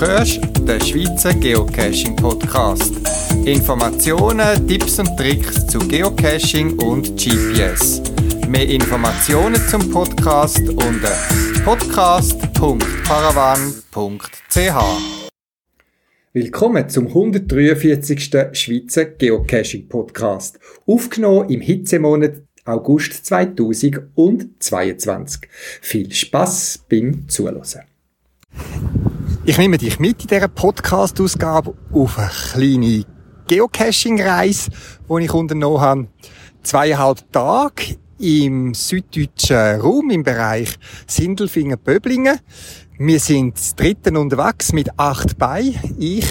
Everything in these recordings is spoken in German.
hörst den Schweizer Geocaching Podcast. Informationen, Tipps und Tricks zu Geocaching und GPS. Mehr Informationen zum Podcast unter podcast.paravan.ch. Willkommen zum 143. Schweizer Geocaching Podcast. Aufgenommen im Hitzemonat August 2022. Viel Spaß beim Zuhören. Ich nehme dich mit in dieser Podcast-Ausgabe auf eine kleine Geocaching-Reise, die ich unternommen habe. Zweieinhalb Tage im süddeutschen Raum im Bereich Sindelfingen-Böblingen. Wir sind dritten unterwegs mit acht Beinen. Ich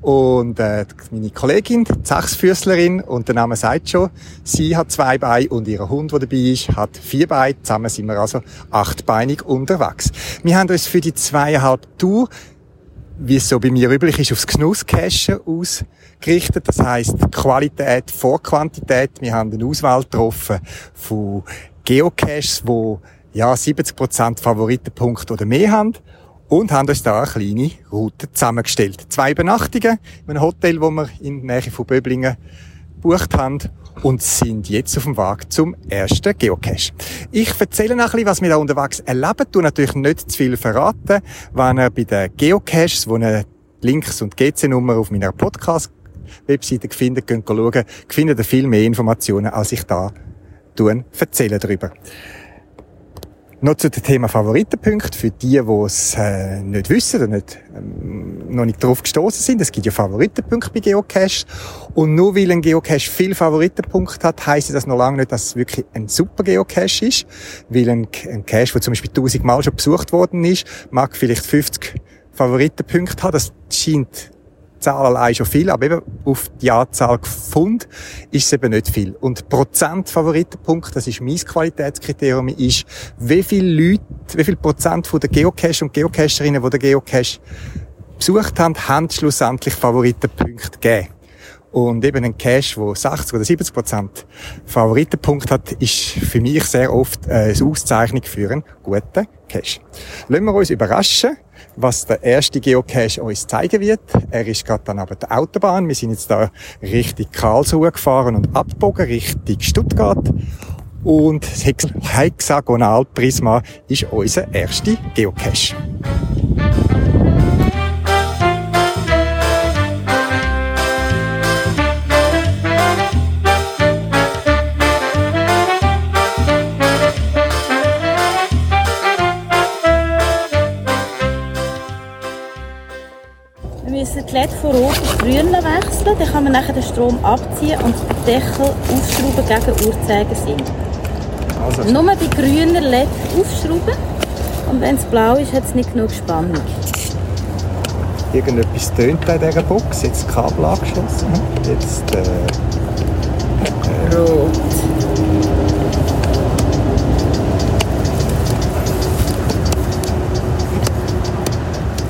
und äh, meine Kollegin, die Sechsfüßlerin, und der Name sagt schon, sie hat zwei Beine und ihr Hund, der dabei ist, hat vier Beine. Zusammen sind wir also achtbeinig unterwegs. Wir haben uns für die zweieinhalb Tour, wie es so bei mir üblich ist, aufs Genusscachen ausgerichtet. Das heisst Qualität vor Quantität. Wir haben eine Auswahl getroffen von Geocaches, wo ja 70% Favoritenpunkte oder mehr haben und haben uns da eine kleine Route zusammengestellt. Zwei Übernachtungen in einem Hotel, wo wir in der Nähe von Böblingen gebucht haben und sind jetzt auf dem Weg zum ersten Geocache. Ich erzähle noch ein bisschen, was wir da unterwegs erleben, tu natürlich nicht zu viel verraten. Wenn ihr bei den Geocaches, wo ihr Links und GC-Nummer auf meiner Podcast-Webseite findet, könnt schauen, findet ihr viel mehr Informationen, als ich da erzähle darüber. Noch zu dem Thema Favoritenpunkt für die, die es äh, nicht wissen oder nicht, ähm, noch nicht drauf gestoßen sind. Es gibt ja Favoritenpunkte bei Geocache. Und nur weil ein Geocache viel Favoritenpunkte hat, heisst das noch lange nicht, dass es wirklich ein super Geocache ist. Weil ein, ein Cache, der zum Beispiel tausendmal schon besucht worden ist, mag vielleicht 50 Favoritenpunkte haben. Das scheint Zahl allein schon viel, aber eben auf die Anzahl gefunden ist es eben nicht viel. Und Prozent Favoritenpunkt, das ist mein Qualitätskriterium, ist, wie viele Leute, wie viel Prozent von den Geocacher und Geocacherinnen, die den Geocache besucht haben, haben schlussendlich Favoritenpunkte gegeben. Und eben ein Cache, der 60 oder 70 Prozent Favoritenpunkt hat, ist für mich sehr oft eine Auszeichnung für einen guten Cache. Lassen wir uns überraschen, was der erste Geocache uns zeigen wird. Er ist gerade dann aber der Autobahn. Wir sind jetzt da Richtung Karlsruhe gefahren und abgebogen Richtung Stuttgart. Und das Hexagonalprisma ist unser erster Geocache. LED von rot auf grün wechseln. Dann kann man nachher den Strom abziehen und den Deckel aufschrauben gegen Uhrzeigersinn. Also. Nur bei grüner LED aufschrauben. Und wenn es blau ist, hat es nicht genug Spannung. Irgendetwas tönt in dieser Box. Jetzt das Kabel angeschlossen. Jetzt äh, äh, Rot.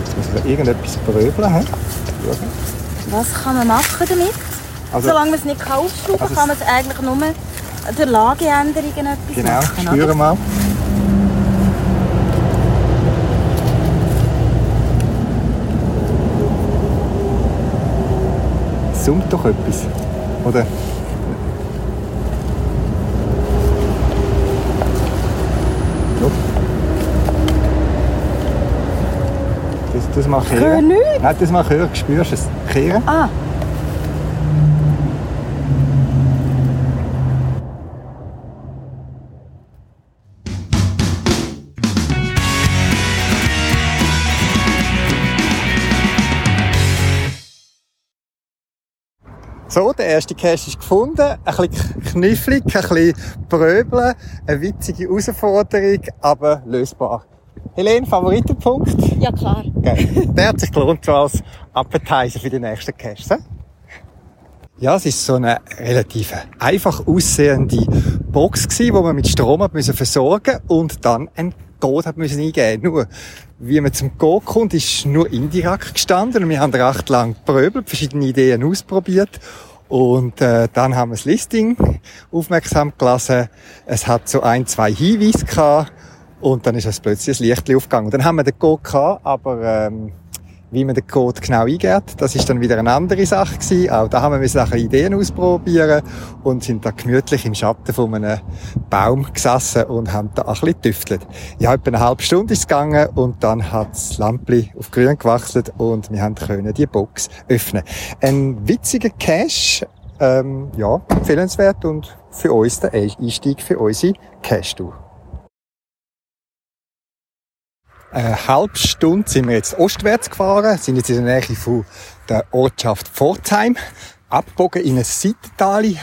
Jetzt müssen wir irgendetwas bröbeln schauen. Was kann man machen damit? Also, Solange man es nicht aufschrauben kann, also kann man es eigentlich nur durch Lageänderungen etwas genau, machen. Genau, spüren mal. Summt doch etwas, oder? Das mal kehren. Hör nicht? Nein, das mal kehren. Spürst du es? Kehren. Ah. So, der erste Cache ist gefunden. Ein bisschen knifflig, ein bisschen bröbeln. Eine witzige Herausforderung, aber lösbar. Helene, Favoritenpunkt? Ja, klar. Okay. Der hat sich gelohnt so als Appetizer für die nächsten Caches. Ja, es ist so eine relativ einfach aussehende Box gewesen, wo man mit Strom hat müssen versorgen und dann ein Code hat müssen eingeben. Nur, wie man zum Code kommt, ist nur indirekt gestanden und wir haben recht lang gepröbelt, verschiedene Ideen ausprobiert und äh, dann haben wir das Listing aufmerksam gelesen. Es hat so ein, zwei Hinweise gehabt und dann ist es plötzlich ein Licht aufgegangen. Und dann haben wir den Go gehabt, aber ähm, wie man den Code genau eingeht. Das ist dann wieder eine andere Sache gewesen. Auch da haben wir Sachen Ideen ausprobieren und sind da gemütlich im Schatten von einem Baum gesessen und haben da ein bisschen tüftelt. Ja, etwa eine halbe Stunde ist gegangen und dann hat das Lampli auf grün gewechselt und wir haben können die Box öffnen. Ein witziger Cache, ähm, ja, empfehlenswert und für uns der Einstieg für unsere Cache-Tour. Eine halbe Stunde sind wir jetzt ostwärts gefahren, sind jetzt in der Nähe von der Ortschaft Pforzheim, abgebogen in ein Seitental,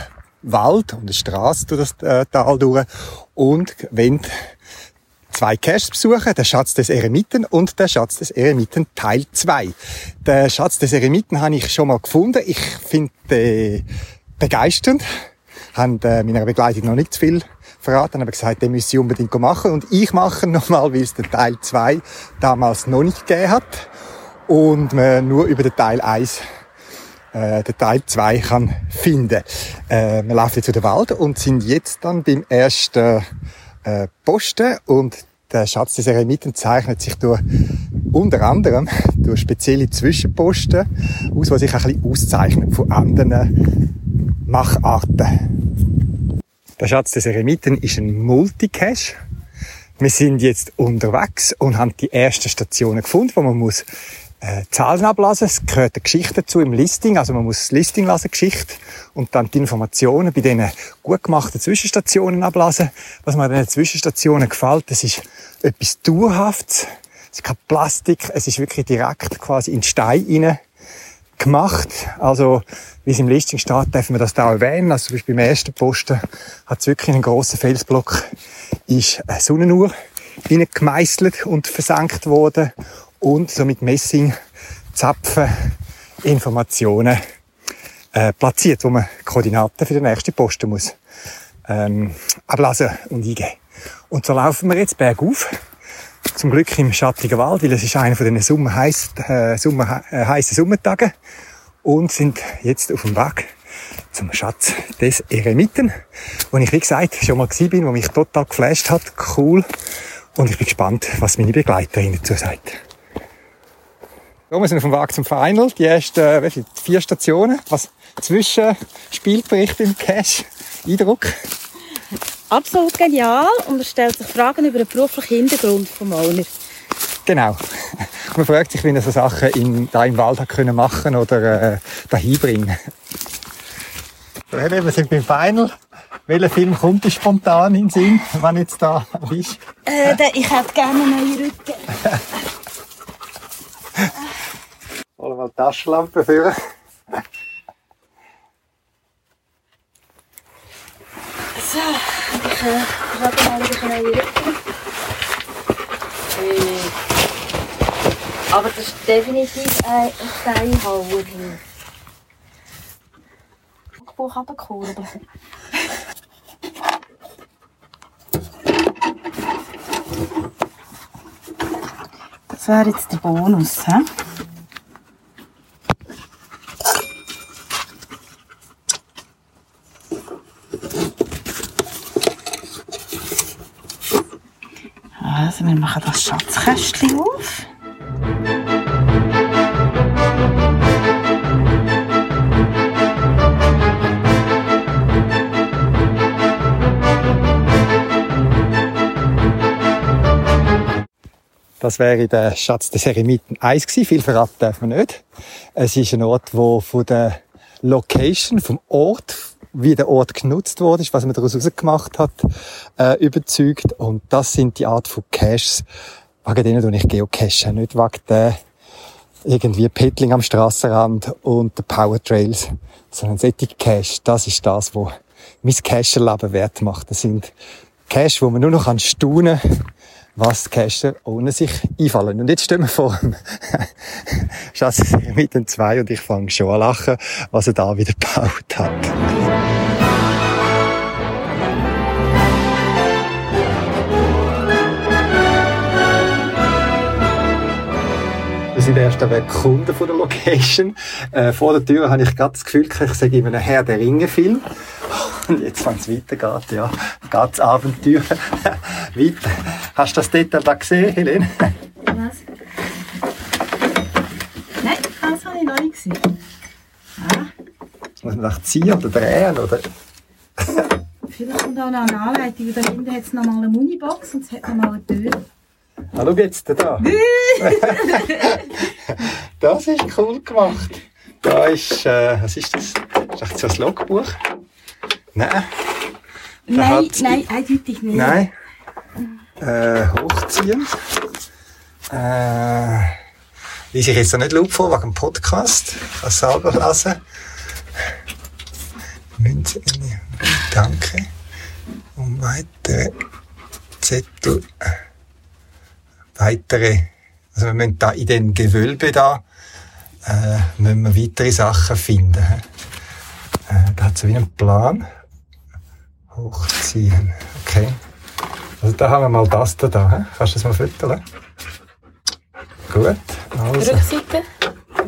Wald und eine Straße durch das äh, Tal durch und wenn zwei Caches besuchen, der Schatz des Eremiten und der Schatz des Eremiten Teil 2. Der Schatz des Eremiten habe ich schon mal gefunden. Ich finde äh, begeisternd. Haben äh, meiner Begleitung noch nicht zu viel verraten, aber gesagt, den müsse ich unbedingt machen. Und ich mache nochmal, weil es den Teil 2 damals noch nicht gegeben hat. Und man nur über den Teil 1 äh, den Teil 2 kann finden. Äh, wir laufen jetzt durch den Wald und sind jetzt dann beim ersten äh, Posten und der Schatz des Eremiten zeichnet sich durch, unter anderem durch spezielle Zwischenposten aus, die sich ein bisschen auszeichnen von anderen Macharten. Der Schatz des Eremiten ist ein Multicache. Wir sind jetzt unterwegs und haben die ersten Stationen gefunden, wo man muss äh, Zahlen ablassen. Es gehört eine Geschichte dazu im Listing. Also man muss das Listing lassen, Geschichte, und dann die Informationen bei diesen gut gemachten Zwischenstationen ablassen. Was mir an den Zwischenstationen gefällt, das ist etwas Dauerhaftes. Es ist kein Plastik. Es ist wirklich direkt quasi in den Stein rein gemacht. Also, wie es im Listing steht, dürfen wir das da erwähnen. Also, zum Beispiel beim ersten Posten hat es wirklich einen grossen Felsblock, ist eine Sonnenuhr gemeißelt und versenkt worden und so mit Messing Zapfen Informationen äh, platziert, wo man Koordinaten für den nächsten Posten muss ähm, ablesen und eingeben. Und so laufen wir jetzt bergauf zum Glück im schattigen Wald, weil es ist einer von den sommerheiß, äh, sommer, äh, Sommertagen und sind jetzt auf dem Weg zum Schatz des Eremiten, wo ich, wie gesagt, schon mal gewesen bin, wo mich total geflasht hat. Cool. Und ich bin gespannt, was meine Begleiterin dazu sagt. So, wir sind auf dem Weg zum Final. Die ersten, äh, vier Stationen. Was zwischen Spielbericht im Cash? Eindruck? Absolut genial und er stellt sich Fragen über den beruflichen Hintergrund des Owner. Genau. Man fragt sich, wie er so Sachen in, da im Wald hat können machen oder äh, dahin bringen. So, wir sind beim Final. Welcher Film kommt dir spontan in den Sinn, wenn jetzt da bist? Äh, ich hätte gerne einen neuen Rücken. Wollen wir die Taschenlampe führen? So, ich äh, aber das ist definitiv ein Steinhauer hier. Buch runterkurbeln. Das wäre jetzt der Bonus. He? Also wir machen das Schatzkästchen auf. Das wäre der Schatz des Eremiten 1 gewesen. Viel verraten darf man nicht. Es ist ein Ort, wo von der Location, vom Ort, wie der Ort genutzt wurde, was man daraus gemacht hat, äh, überzeugt. Und das sind die Art von Caches, wegen denen ich geocache. Nicht wegen der irgendwie Peddling am Strassenrand und der Powertrails, sondern solche Cache, das ist das, was mein Cacher-Leben wert macht. Das sind Cache, wo man nur noch staunen kann, was die Cacher ohne sich einfallen. Und jetzt stehen wir vor dem Schatz mit den zwei und ich fange schon an lachen, was er da wieder gebaut hat. Sind erst einmal Kunden von der Location. Äh, vor der Tür habe ich gerade das Gefühl, ich sage in einem Herr der Ringe-Film. Und jetzt, wenn es weitergeht, ja, geht's Abenteuer weiter. Hast du das dort da gesehen, Helene? Was? gewesen. Ah. Muss man ziehen oder drehen, oder? Vielleicht kommt auch noch eine Anleitung. Da hinten hat es noch mal eine Munibox und es hat noch mal eine Tür. Ah, schau jetzt da. das ist cool gemacht. Da ist, äh, was ist das? Ist das so ein Logbuch? Nein. Nein, nein, eindeutig nicht. Nein. Äh, hochziehen. Äh, lese ich jetzt noch nicht laut vor, wegen dem Podcast. Ich kann es selber lesen. Münze, danke. Um weitere Zettel, weitere, also wir müssen da in den Gewölbe da, äh, müssen wir weitere Sachen finden. Äh, da hat so wie einen Plan. Hochziehen, okay. Also da haben wir mal das da. da. Kannst du das mal füttern? Gut. Also. Rückseite?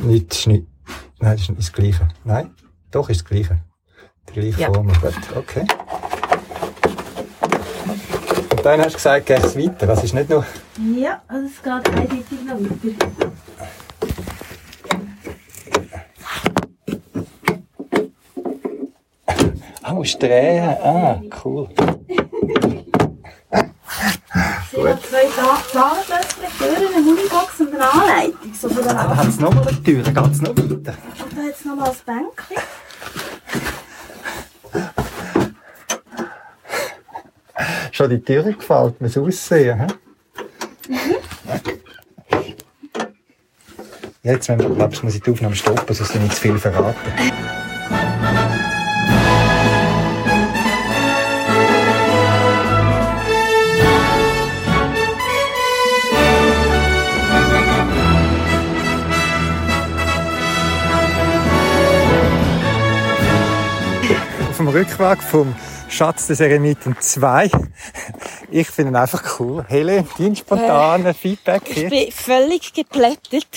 Nicht, nicht. Nein, das ist nicht das Gleiche. Nein? Doch, ist das Gleiche. Die gleiche ja. Form. Gut, okay. Dann hast du gesagt, geht es weiter. Das ist nicht nur... Ja, also es geht eindeutig noch weiter. Ah, musst drehen. Ah, cool. Sie hat zwei Zahlen plötzlich, Türen, eine Hunibox und eine Anleitung. So von der ah, da hat es nochmal eine Tür, geht es noch weiter. Und da hat es nochmal ein Bänkchen. Schon die Tür gefällt mir das Aussehen. He? Jetzt, wenn man, glaubst, muss ich die Aufnahme stoppen, sonst nicht zu viel verraten. dem Rückweg vom Schatz des Eremiten 2. Ich finde ihn einfach cool. Hele, dein spontane äh, Feedback hier? Ich bin völlig geplättet.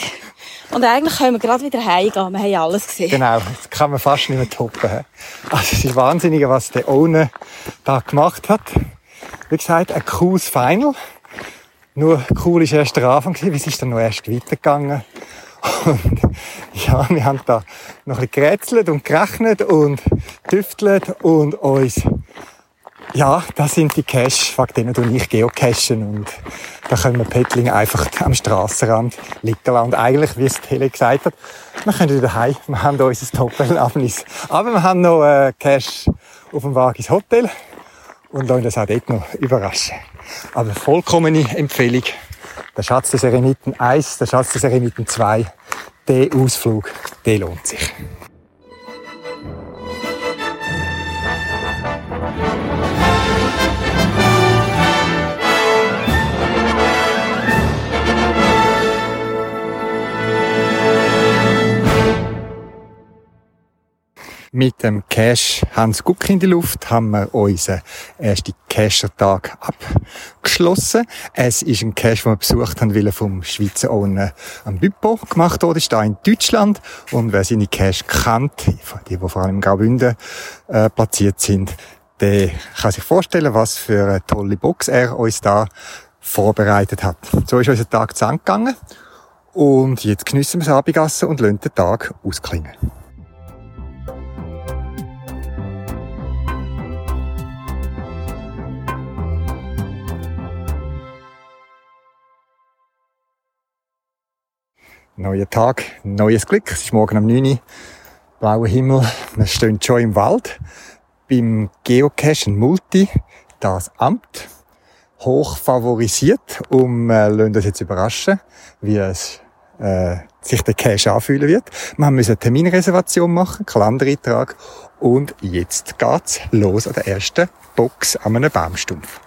Und eigentlich können wir gerade wieder heimgehen. Wir haben alles gesehen. Genau, das kann man fast nicht mehr toppen. Also es ist wahnsinnig, was der Owner da gemacht hat. Wie gesagt, ein cooles Final. Nur cool ist erst der Anfang gewesen, wie es ist dann noch erst weitergegangen. Und ja, wir haben da noch ein bisschen gerätselt und gerechnet und tüftelt und uns, ja, das sind die Cache, wegen denen du ich geocachen und da können wir Pettling einfach am Strassenrand liegen lassen. Und eigentlich, wie es Tele gesagt hat, wir können wieder heim, wir haben unser Top-Erlebnis. Aber wir haben noch äh, Cache auf dem Weg ins Hotel und lassen uns auch dort noch überraschen. Aber vollkommene Empfehlung. Der Schatz des Eremiten 1, der Schatz des Eremiten 2, der Ausflug, der lohnt sich. Mit dem Cash Hans Guck in die Luft haben wir unseren ersten Cacher-Tag abgeschlossen. Es ist ein Cache, den wir besucht haben, weil er vom Schweizer Owner am Büpo gemacht wurde. Ist da in Deutschland. Und wer seine Cache kennt, die, die vor allem in Graubünden äh, platziert sind, der kann sich vorstellen, was für eine tolle Box er uns da vorbereitet hat. So ist unser Tag zu gegangen. Und jetzt geniessen wir das Abendessen und lassen den Tag ausklingen. Neuer Tag, neues Glück. Es ist morgen um 9 Uhr. Blauer Himmel. Wir stehen schon im Wald. Beim Geocachen Multi, das Amt, hoch favorisiert. Und wir lassen uns jetzt überraschen, wie es äh, sich der Cache anfühlen wird. Wir müssen eine Terminreservation machen, Kalendereintrag. Und jetzt geht's los an der ersten Box an einem Baumstumpf.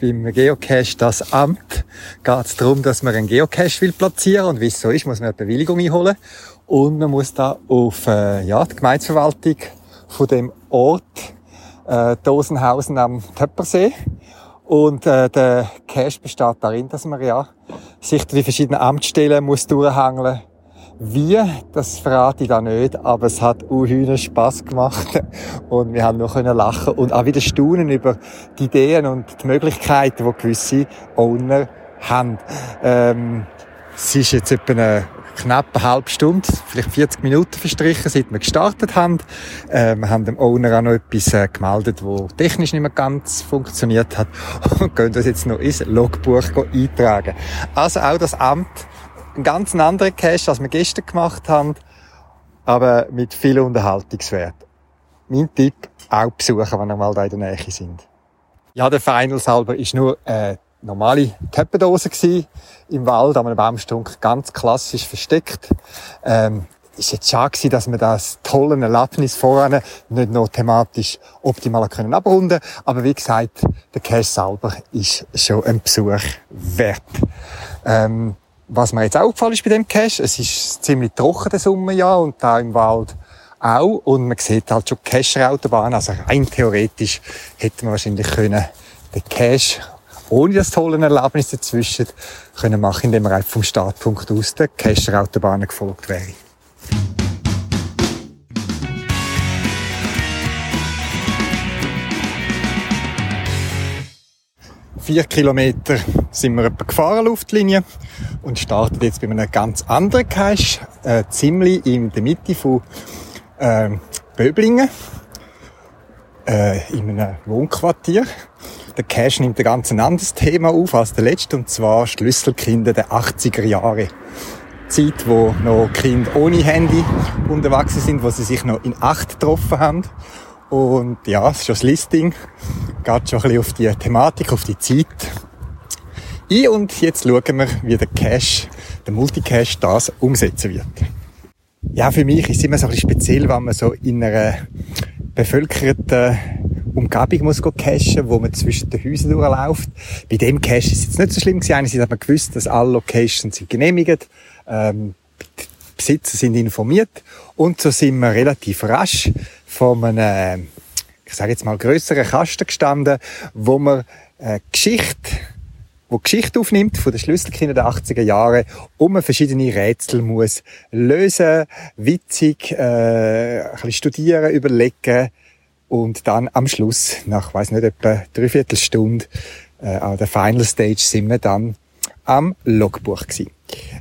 Beim Geocache das Amt geht es darum, dass man einen Geocache will platzieren und wie es so ist, muss man eine Bewilligung einholen. Und man muss da auf äh, ja, die Gemeindeverwaltung von dem Ort äh, Dosenhausen am Töppersee. Und äh, der Cache besteht darin, dass man ja sich durch die verschiedenen Amtsstellen muss durchhangeln wie, das verrate ich da nicht, aber es hat unheimlich Spass gemacht und wir haben noch lachen und auch wieder staunen über die Ideen und die Möglichkeiten, die gewisse Owner haben. Ähm, Es ist jetzt etwa eine knapp eine halbe Stunde, vielleicht 40 Minuten verstrichen, seit wir gestartet haben. Äh, wir haben dem Owner auch noch etwas äh, gemeldet, wo technisch nicht mehr ganz funktioniert hat und können das jetzt noch ins Logbuch eintragen. Also auch das Amt, ein ganz anderer Cache, als wir gestern gemacht haben, aber mit viel Unterhaltungswert. Mein Tipp, auch besuchen, wenn ihr mal da in der Nähe sind. Ja, der Final selber ist nur äh, normale Teppendose gsi im Wald an einem Baumstunk, ganz klassisch versteckt. Ähm, ist jetzt schade dass wir das tolle Erlebnis voran nicht noch thematisch optimal können abrunden Aber wie gesagt, der Cache selber ist schon ein Besuch wert. Ähm, was mir jetzt auch aufgefallen ist bei dem Cache, es ist ziemlich trocken der Sommerjahr und da im Wald auch. Und man sieht halt schon Cacher-Autobahn. Also rein theoretisch hätte man wahrscheinlich können den Cache ohne das tolle Erlebnis dazwischen können machen, indem man einfach vom Startpunkt aus der Cacher-Autobahn gefolgt wäre. Vier Kilometer sind wir etwa gefahren, Luftlinie, und starten jetzt bei einem ganz anderen Cache, äh, ziemlich in der Mitte von äh, Böblingen, äh, in einem Wohnquartier. Der Cash nimmt ein ganz anderes Thema auf als der letzte, und zwar Schlüsselkinder der 80er Jahre. Zeit, wo noch Kinder ohne Handy unterwegs sind, wo sie sich noch in Acht getroffen haben. Und ja, es ist schon das Listing, geht schon ein bisschen auf die Thematik, auf die Zeit ein. Und jetzt schauen wir, wie der Cache, der Multicache das umsetzen wird. Ja, für mich ist es immer so ein bisschen speziell, wenn man so in einer bevölkerten Umgebung muss cachen, wo man zwischen den Häusern durchläuft. Bei dem Cache ist es jetzt nicht so schlimm gewesen. Einerseits hat man gewusst, dass alle Locations sind genehmigt. Ähm, die Besitzer sind informiert. Und so sind wir relativ rasch von einem, ich sage jetzt mal, grösseren Kasten gestanden, wo man äh, Geschichte wo Geschichte aufnimmt von den Schlüsselkindern der 80er Jahre, um verschiedene Rätsel muss lösen, witzig, äh, ein bisschen studieren, überlegen, und dann am Schluss, nach, weiß nicht, etwa dreiviertel Stunde, äh, an der Final Stage sind wir dann am Logbuch gewesen.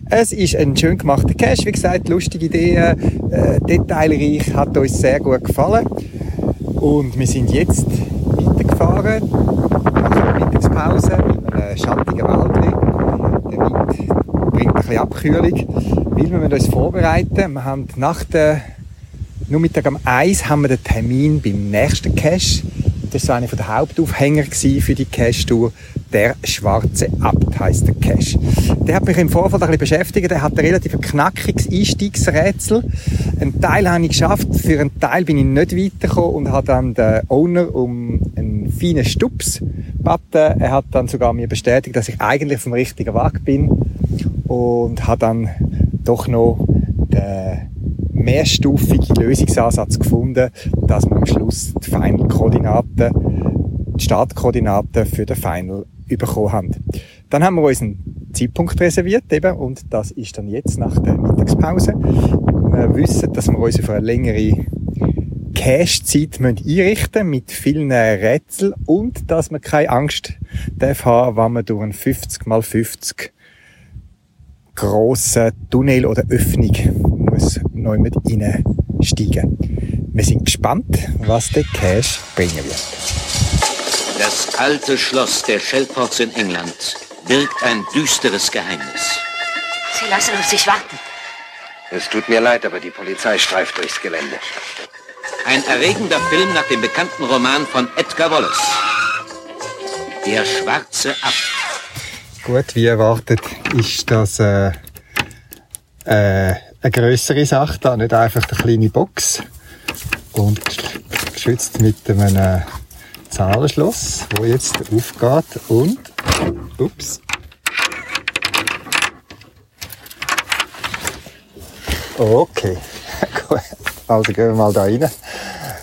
Es ist ein schön gemachter Cache, wie gesagt, lustige Ideen, äh, detailreich, hat uns sehr gut gefallen. Und wir sind jetzt weitergefahren, nach einer Mittagspause, in einem schattigen Wald. Der Wind bringt ein bisschen Abkühlung, weil wir uns vorbereiten. Wir haben nach der nur Mittag um eins haben wir den Termin beim nächsten Das war einer der Hauptaufhänger für die Cache-Tour. Der schwarze Abt heisst der Cache. Der hat mich im Vorfeld ein bisschen beschäftigt. Der hat ein relativ knackiges Einstiegsrätsel. Ein Teil habe ich geschafft, für einen Teil bin ich nicht weitergekommen und habe dann den Owner um einen feinen Stups gebeten. Er hat dann sogar mir bestätigt, dass ich eigentlich vom richtigen Weg bin und hat dann doch noch den mehrstufige Lösungsansatz gefunden, dass wir am Schluss die Final-Koordinaten, die Startkoordinaten für den Final bekommen haben. Dann haben wir uns einen Zeitpunkt reserviert eben, und das ist dann jetzt nach der Mittagspause. Wir wissen, dass wir uns für eine längere Cache-Zeit einrichten mit vielen Rätseln und dass man keine Angst darf haben, wenn man durch einen 50 x 50 grossen Tunnel oder Öffnung muss neu mit reinsteigen. Wir sind gespannt, was der Cash bringen wird. Das alte Schloss der Shellports in England birgt ein düsteres Geheimnis. Sie lassen auf sich warten. Es tut mir leid, aber die Polizei streift durchs Gelände. Ein erregender Film nach dem bekannten Roman von Edgar Wallace. Der schwarze Abt. Gut, wie erwartet ist das äh, äh, eine größere Sache da, nicht einfach eine kleine Box. Und geschützt mit einem äh, Zahlenschloss, wo jetzt aufgeht und, ups, Okay, gut. Also gehen wir mal da rein.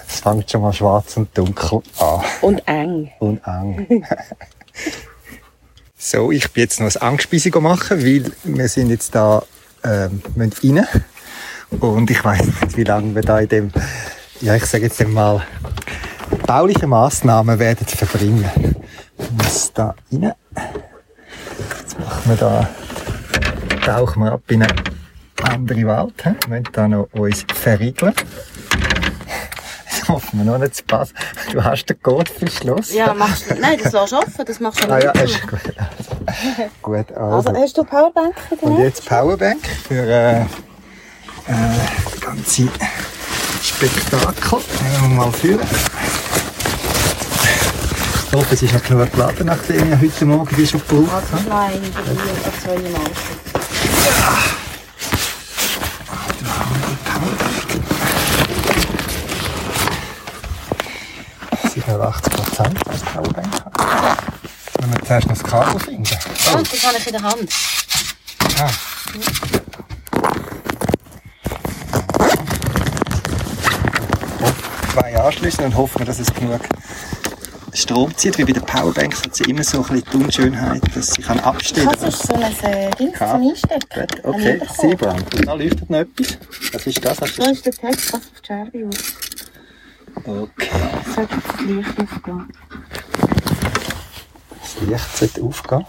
Es fängt schon mal schwarz und dunkel an. Und eng. Und eng. so, ich bin jetzt noch ein Angstspeise machen, weil wir sind jetzt da ähm, rein. Und ich weiß nicht, wie lange wir da in dem, ja, ich sage jetzt mal, bauliche Massnahmen werden verbringen. Ich muss da rein. Jetzt machen wir da tauchen wir ab in eine andere Welt. Wir müssen da noch uns verriegeln. Das hoffen wir noch nicht zu passen. Du hast den Code verschlossen. Ja, machst du. Nein, das lässt offen, das machst du Ah nicht. ja, ist gut. gut, also. Also, hast du Powerbank der Und jetzt Powerbank für äh, äh, das ganze Spektakel. Nehmen wir mal führen. Ich hoffe, es ist noch genug geladen, nachdem ich heute Morgen die schon gebraucht habe. Nein, drei oder zweimal. Sicher 80 Prozent als Powerbank. Wenn wir zuerst noch das Kabel finden. Oh, das habe ich in der Hand. Ah. Zwei Anschlüsse und hoffen wir, dass es genug Strom zieht. Wie bei den Powerbanks hat sie immer so ein bisschen die Unschönheit, dass sie kann abstellen kann. Das ist so ein äh, Ding zum. Einstecken. Gut, Habe okay. Seabrand. Da leuchtet noch etwas. Was ist das? Hast du Da ist der Text, was auf die Scherbe aus. Okay. Sollte das Licht aufgehen. Das Licht sollte aufgehen.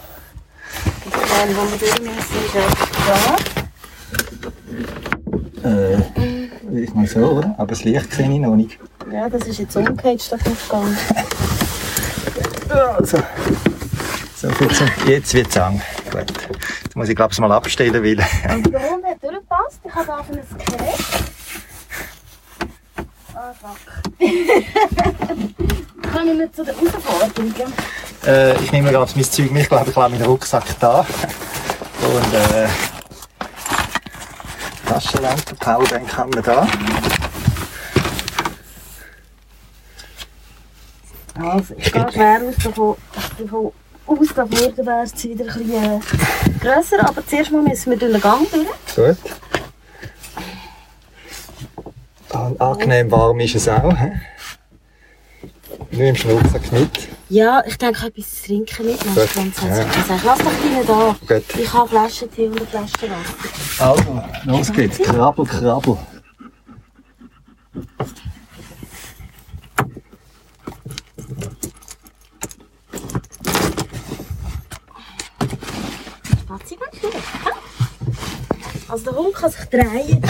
Das Teil, wo wir durch müssen, ist da. Äh, ist mal so, oder? Aber das Licht sehe ich noch nicht. Ja, das ist jetzt umgekehrt, statt aufgegangen. Also, so viel zum... Jetzt wird's eng. Gut. Jetzt muss ich, glaube ich, mal abstellen, weil... Und Hund hat durchgepasst. Ich habe auf ein Gerät. Ah. Kann ich nicht zu der Herausforderung? Äh, ich nehme gerade mein Zeug mit. Ich glaube, ich habe meinen Rucksack da. Und äh, Taschenlampe, Powerbank haben wir da. Also, ich gehe schwer aus davon, davon aus, wäre es wieder ein bisschen äh, grösser. Aber zuerst mal müssen wir durch den Gang durch. Gut. Und angenehm warm ist es auch. He? Nimmst du den Rucksack mit? Ja, ich denke, ich etwas zu trinken mitnehmen. Gut. Ja. Lass doch deine da. Gut. Ich habe Flaschentee und eine Flasche Wasser. Also, los geht's. Krabbel, krabbel. Spazi ganz schön. Also der Hund kann sich drehen.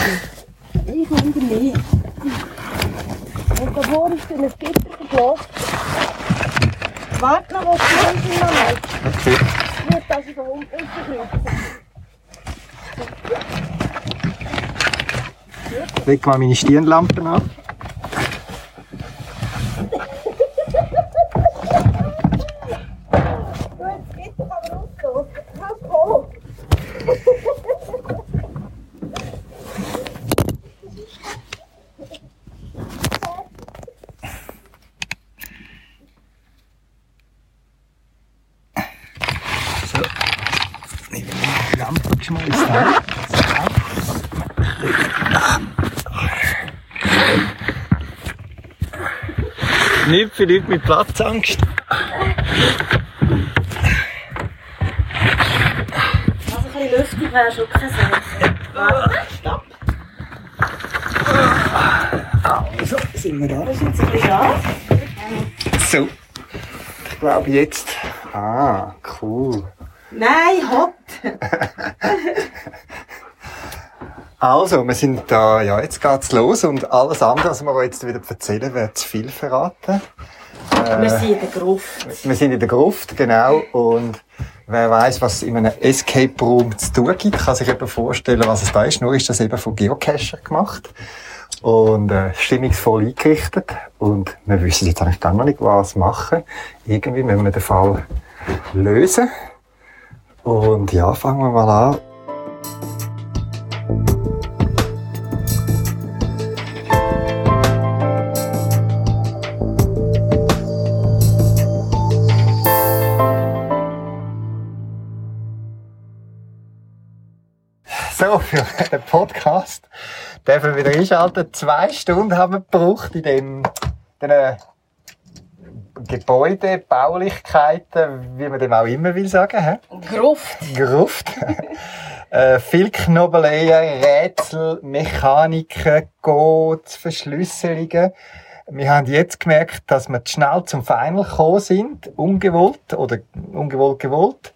Ich nehme den nicht. Und davor ist durch ein Gitter verblasst. Warte noch, was die Hund noch hat. Okay. Wird also der Hund rauskreuzen. Leg mal meine Stirnlampen an. Du, das Gitter kann man rausgehen. Lass kommen. So. Nehmen wir mal die Lampe geschmolzen. an. Für Leute mit Platzangst. Also ein bisschen lüftig wäre schon keine Sache. Warte, stopp. So, sind wir da. Das ist jetzt ein bisschen da. So. Ich glaube jetzt. Ah, cool. Nein, hot. Also, wir sind da, ja, jetzt geht's los und alles andere, was wir euch jetzt wieder erzählen, wird zu viel verraten. Wir sind in der Gruft. Wir sind in der Gruft, genau, und wer weiß, was es in einem Escape Room zu tun gibt, kann sich eben vorstellen, was es da ist. Nur ist das eben von Geocacher gemacht und äh, stimmungsvoll eingerichtet und wir wissen jetzt eigentlich gar noch nicht, was machen. Irgendwie müssen wir den Fall lösen. Und ja, fangen wir mal an. So, für den Podcast dürfen wir wieder einschalten. Zwei Stunden haben wir gebraucht in dem, den Gebäude, Baulichkeiten, wie man dem auch immer will sagen. He? Gruft. Gruft. äh, viel Knobeleien, Rätsel, Mechaniken, Codes, Verschlüsselungen. Wir haben jetzt gemerkt, dass wir zu schnell zum Final gekommen sind, ungewollt oder ungewollt gewollt.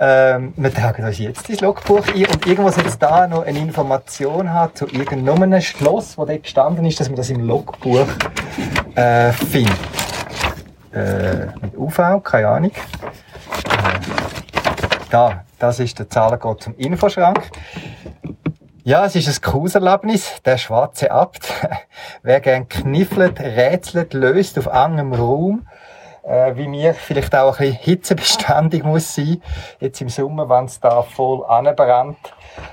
Ähm, wir tragen uns jetzt das Logbuch ein und irgendwo jetzt da noch eine Information hat zu irgendeinem Schloss, wo dort gestanden ist, dass man das im Logbuch äh, findet. Äh, mit UV, keine Ahnung. Äh, da, das ist der Zahlencode zum Infoschrank. Ja, es ist ein Cruiserlebnis, der schwarze Abt. Wer gern kniffelt, rätselt, löst auf engem Raum, äh, wie mir vielleicht auch ein bisschen hitzebeständig muss sein. Jetzt im Sommer, wenn es da voll anbrennt,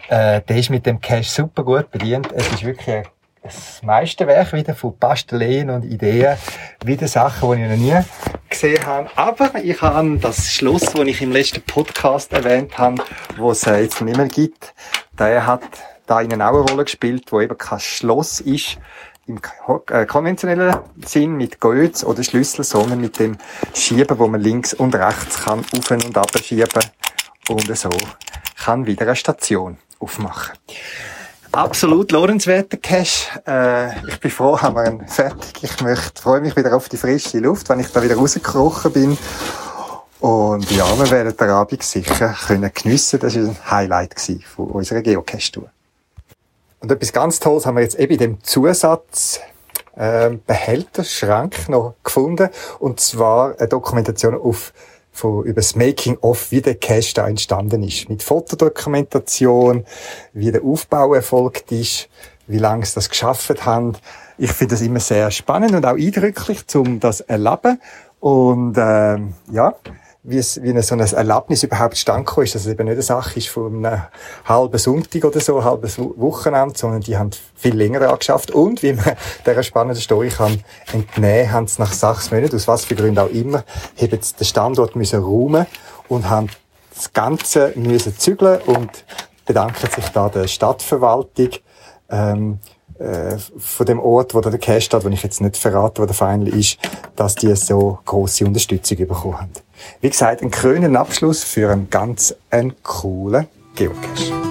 äh, der ist mit dem Cash super gut bedient. Es ist wirklich das meiste Werk wieder von Pastelleen und Ideen, wieder Sachen, die ich noch nie gesehen habe. Aber ich habe das Schloss, das ich im letzten Podcast erwähnt habe, wo es jetzt nicht mehr gibt, der hat da ihnen auch eine Rolle gespielt, wo eben kein Schloss ist im äh, konventionellen Sinn mit Götz oder Schlüssel, sondern mit dem Schieben, wo man links und rechts kann auf und ab schieben und so kann wieder eine Station aufmachen. Absolut lohnenswerter Cash. Äh, ich bin froh, haben wir ihn fertig. Ich möchte, freue mich wieder auf die frische Luft, wenn ich da wieder rausgekrochen bin. Und ja, wir werden den Abend sicher können geniessen. Das war ein Highlight von unserer Geocache-Tour. Und etwas ganz Tolles haben wir jetzt eben in dem Zusatz äh, Behälterschrank noch gefunden. Und zwar eine Dokumentation auf von, über das Making-of, wie der Cache da entstanden ist. Mit Fotodokumentation, wie der Aufbau erfolgt ist, wie lange sie das geschafft haben. Ich finde das immer sehr spannend und auch eindrücklich, um das zu erleben. Und ähm, ja, wie, es, wie so ein Erlebnis überhaupt stand ist, dass es eben nicht eine Sache ist von einem halben Sonntag oder so, halbes Wochenende, sondern die haben viel länger angeschafft. Und, wie man dieser spannenden Story kann entnehmen, haben sie nach sechs Monaten, aus was für Gründen auch immer, haben sie den Standort müssen räumen und haben das Ganze müssen zügeln und bedanken sich da der Stadtverwaltung, ähm, äh, von dem Ort, wo der Cash steht, wenn ich jetzt nicht verrate, wo der Final ist, dass die so große Unterstützung bekommen haben. Wie gesagt, ein krönenden Abschluss für einen ganz einen coolen Geocache.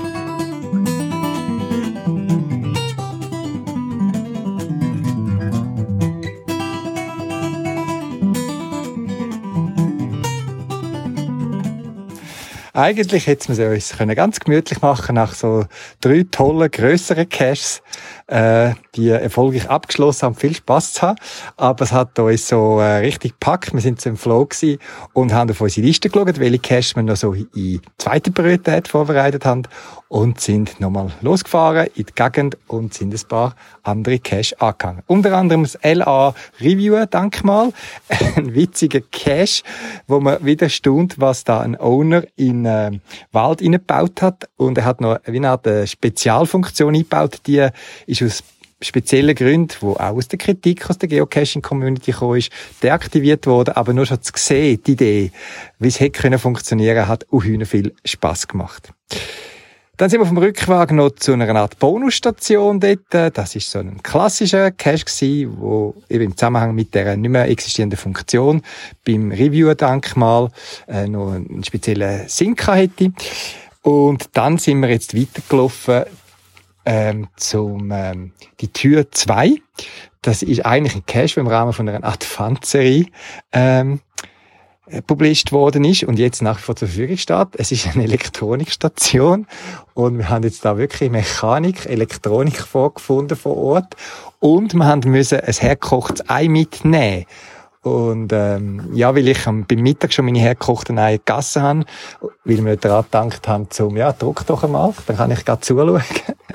Eigentlich hätten wir es uns ganz gemütlich machen nach so drei tollen, grösseren Caches äh, die erfolgreich abgeschlossen haben, viel Spaß zu haben. Aber es hat uns so äh, richtig gepackt. Wir sind so im Flow gewesen und haben auf unsere Liste geschaut, welche Cash wir noch so in zweite Priorität vorbereitet haben und sind nochmal losgefahren in die Gegend und sind ein paar andere Cash angegangen. Unter anderem das LA Reviewer Denkmal, ein witziger Cash, wo man wieder staunt, was da ein Owner in äh, Wald eingebaut hat und er hat noch wie eine Art äh, Spezialfunktion eingebaut, die ist aus speziellen Gründen, wo auch aus der Kritik aus der Geocaching-Community gekommen ist, deaktiviert worden, aber nur schon zu sehen, die Idee, wie es hätte können funktionieren, hat auch viel Spaß gemacht. Dann sind wir vom Rückweg noch zu einer Art Bonusstation dort. Das ist so ein klassischer Cache gewesen, wo eben im Zusammenhang mit der nicht mehr existierenden Funktion beim Reviewer-Denkmal äh, noch einen speziellen Sinn hätte. Und dann sind wir jetzt weitergelaufen ähm, zum ähm, die Tür 2. Das ist eigentlich ein Cache, der im Rahmen von einer Art Fanserie ähm, äh, publiziert worden ist und jetzt nach wie vor zur Verfügung steht. Es ist eine Elektronikstation und wir haben jetzt da wirklich Mechanik, Elektronik vorgefunden vor Ort und wir haben müssen ein hergekochtes Ei mitnehmen. Und ähm, ja, weil ich am, beim Mittag schon meine hergekochten Eier gegessen habe, weil wir daran gedacht haben, zum, ja, druck doch einmal, dann kann ich gerade zuschauen,